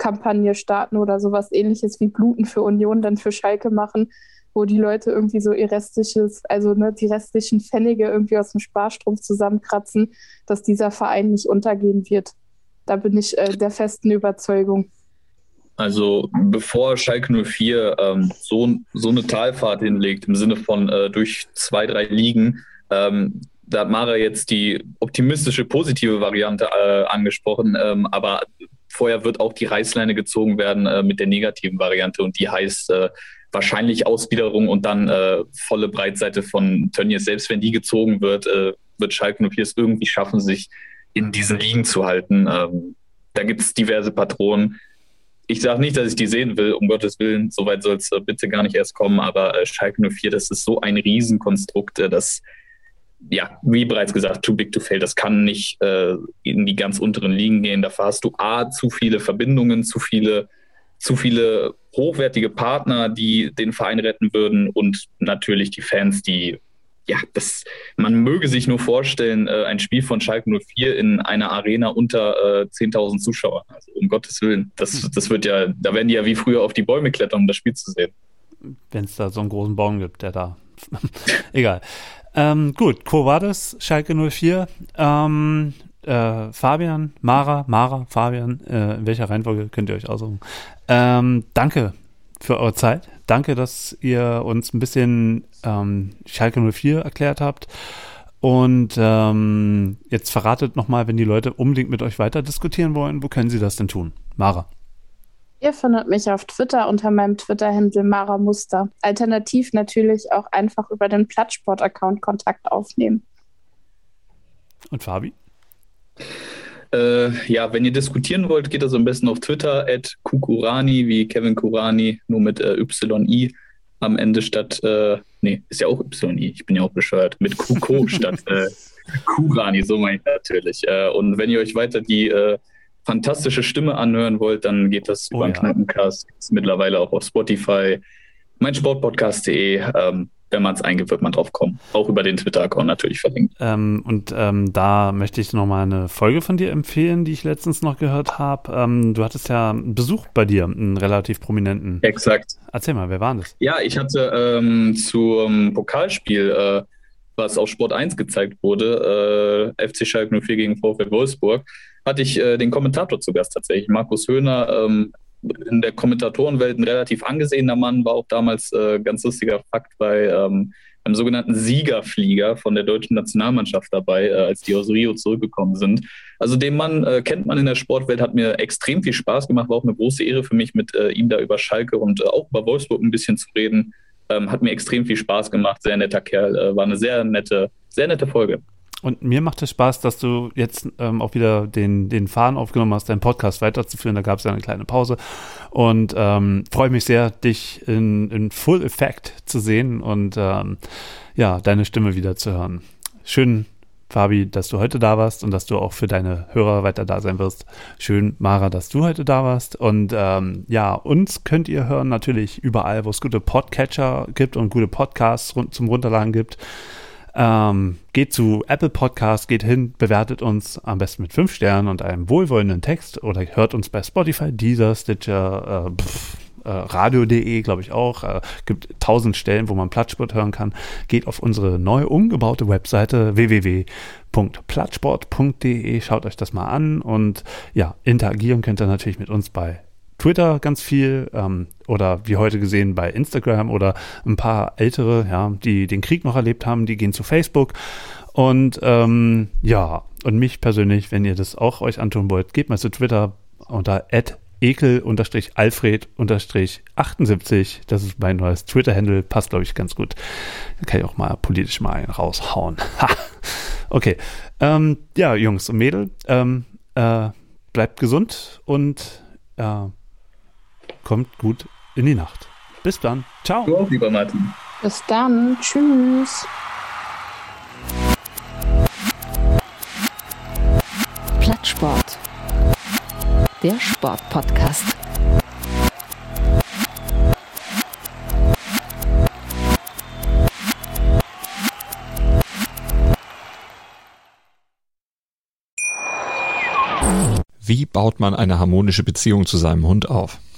Speaker 4: Crowdfunding-Kampagne starten oder sowas ähnliches wie Bluten für Union dann für Schalke machen, wo die Leute irgendwie so ihr restliches, also ne, die restlichen Pfennige irgendwie aus dem Sparstrumpf zusammenkratzen, dass dieser Verein nicht untergehen wird. Da bin ich äh, der festen Überzeugung.
Speaker 3: Also bevor Schalke 04 ähm, so, so eine Talfahrt hinlegt, im Sinne von äh, durch zwei, drei Ligen, ähm, da hat Mara jetzt die optimistische, positive Variante äh, angesprochen, ähm, aber vorher wird auch die Reißleine gezogen werden äh, mit der negativen Variante und die heißt äh, wahrscheinlich Ausgliederung und dann äh, volle Breitseite von Tönnies. Selbst wenn die gezogen wird, äh, wird Schalke 04 es irgendwie schaffen, sich in diesen Ligen zu halten. Ähm, da gibt es diverse Patronen. Ich sage nicht, dass ich die sehen will, um Gottes Willen, soweit soll es äh, bitte gar nicht erst kommen, aber äh, Schalke 04, das ist so ein Riesenkonstrukt, das ja, wie bereits gesagt, too big to fail. Das kann nicht äh, in die ganz unteren Ligen gehen. Dafür hast du A, zu viele Verbindungen, zu viele, zu viele hochwertige Partner, die den Verein retten würden und natürlich die Fans, die, ja, das, man möge sich nur vorstellen, äh, ein Spiel von Schalke 04 in einer Arena unter äh, 10.000 Zuschauern. Also um Gottes Willen, das, das wird ja, da werden die ja wie früher auf die Bäume klettern, um das Spiel zu sehen.
Speaker 2: Wenn es da so einen großen Baum gibt, der da. Egal. Ähm, gut, Quo Vadis, Schalke 04. Ähm, äh, Fabian, Mara, Mara, Fabian, äh, in welcher Reihenfolge könnt ihr euch aussuchen? Ähm, danke für eure Zeit. Danke, dass ihr uns ein bisschen ähm, Schalke 04 erklärt habt. Und ähm, jetzt verratet nochmal, wenn die Leute unbedingt mit euch weiter diskutieren wollen, wo können sie das denn tun? Mara.
Speaker 4: Ihr findet mich auf Twitter unter meinem Twitter-Handle Mara Muster. Alternativ natürlich auch einfach über den Plattsport-Account Kontakt aufnehmen.
Speaker 2: Und Fabi?
Speaker 3: Äh, ja, wenn ihr diskutieren wollt, geht das am besten auf Twitter, at Kukurani, wie Kevin Kurani, nur mit äh, YI am Ende statt, äh, nee, ist ja auch YI, ich bin ja auch bescheuert, mit Kuko statt äh, Kurani, so meine ich natürlich. Äh, und wenn ihr euch weiter die äh, fantastische Stimme anhören wollt, dann geht das oh, über den ja. Knappencast. Ist mittlerweile auch auf Spotify, meinsportpodcast.de. Ähm, wenn man es eingibt, wird man drauf kommen. Auch über den Twitter-Account natürlich verlinkt.
Speaker 2: Ähm, und ähm, da möchte ich nochmal eine Folge von dir empfehlen, die ich letztens noch gehört habe. Ähm, du hattest ja Besuch bei dir, einen relativ prominenten.
Speaker 3: Exakt.
Speaker 2: Erzähl mal, wer war das?
Speaker 3: Ja, ich hatte ähm, zum Pokalspiel, äh, was auf Sport 1 gezeigt wurde, äh, FC Schalke 04 gegen VfL Wolfsburg, hatte ich äh, den Kommentator zu Gast tatsächlich, Markus Höhner, ähm, in der Kommentatorenwelt ein relativ angesehener Mann, war auch damals äh, ganz lustiger Fakt bei ähm, einem sogenannten Siegerflieger von der deutschen Nationalmannschaft dabei, äh, als die aus Rio zurückgekommen sind. Also den Mann äh, kennt man in der Sportwelt, hat mir extrem viel Spaß gemacht, war auch eine große Ehre für mich, mit äh, ihm da über Schalke und äh, auch über Wolfsburg ein bisschen zu reden. Ähm, hat mir extrem viel Spaß gemacht, sehr netter Kerl, äh, war eine sehr nette, sehr nette Folge.
Speaker 2: Und mir macht es Spaß, dass du jetzt ähm, auch wieder den, den Faden aufgenommen hast, deinen Podcast weiterzuführen. Da gab es ja eine kleine Pause. Und ähm, freue mich sehr, dich in, in Full Effect zu sehen und ähm, ja, deine Stimme wieder zu hören. Schön, Fabi, dass du heute da warst und dass du auch für deine Hörer weiter da sein wirst. Schön, Mara, dass du heute da warst. Und ähm, ja, uns könnt ihr hören natürlich überall, wo es gute Podcatcher gibt und gute Podcasts rund zum Runterladen gibt. Ähm, geht zu Apple Podcast, geht hin, bewertet uns am besten mit fünf Sternen und einem wohlwollenden Text oder hört uns bei Spotify, Deezer, Stitcher, äh, äh, radio.de, glaube ich auch. Äh, gibt tausend Stellen, wo man Plattsport hören kann. Geht auf unsere neu umgebaute Webseite www.plattsport.de, schaut euch das mal an und ja, interagieren könnt ihr natürlich mit uns bei Twitter ganz viel ähm, oder wie heute gesehen bei Instagram oder ein paar ältere, ja, die den Krieg noch erlebt haben, die gehen zu Facebook. Und ähm, ja, und mich persönlich, wenn ihr das auch euch antun wollt, geht mal zu Twitter unter ekel-alfred-78. Das ist mein neues Twitter-Handle. Passt, glaube ich, ganz gut. Da kann ich auch mal politisch mal einen raushauen. okay. Ähm, ja, Jungs und Mädel, ähm, äh, bleibt gesund und äh, kommt gut in die Nacht. Bis dann. Ciao.
Speaker 3: Du auch, lieber Martin.
Speaker 4: Bis dann. Tschüss.
Speaker 1: Plattsport. Der Sportpodcast.
Speaker 5: Wie baut man eine harmonische Beziehung zu seinem Hund auf?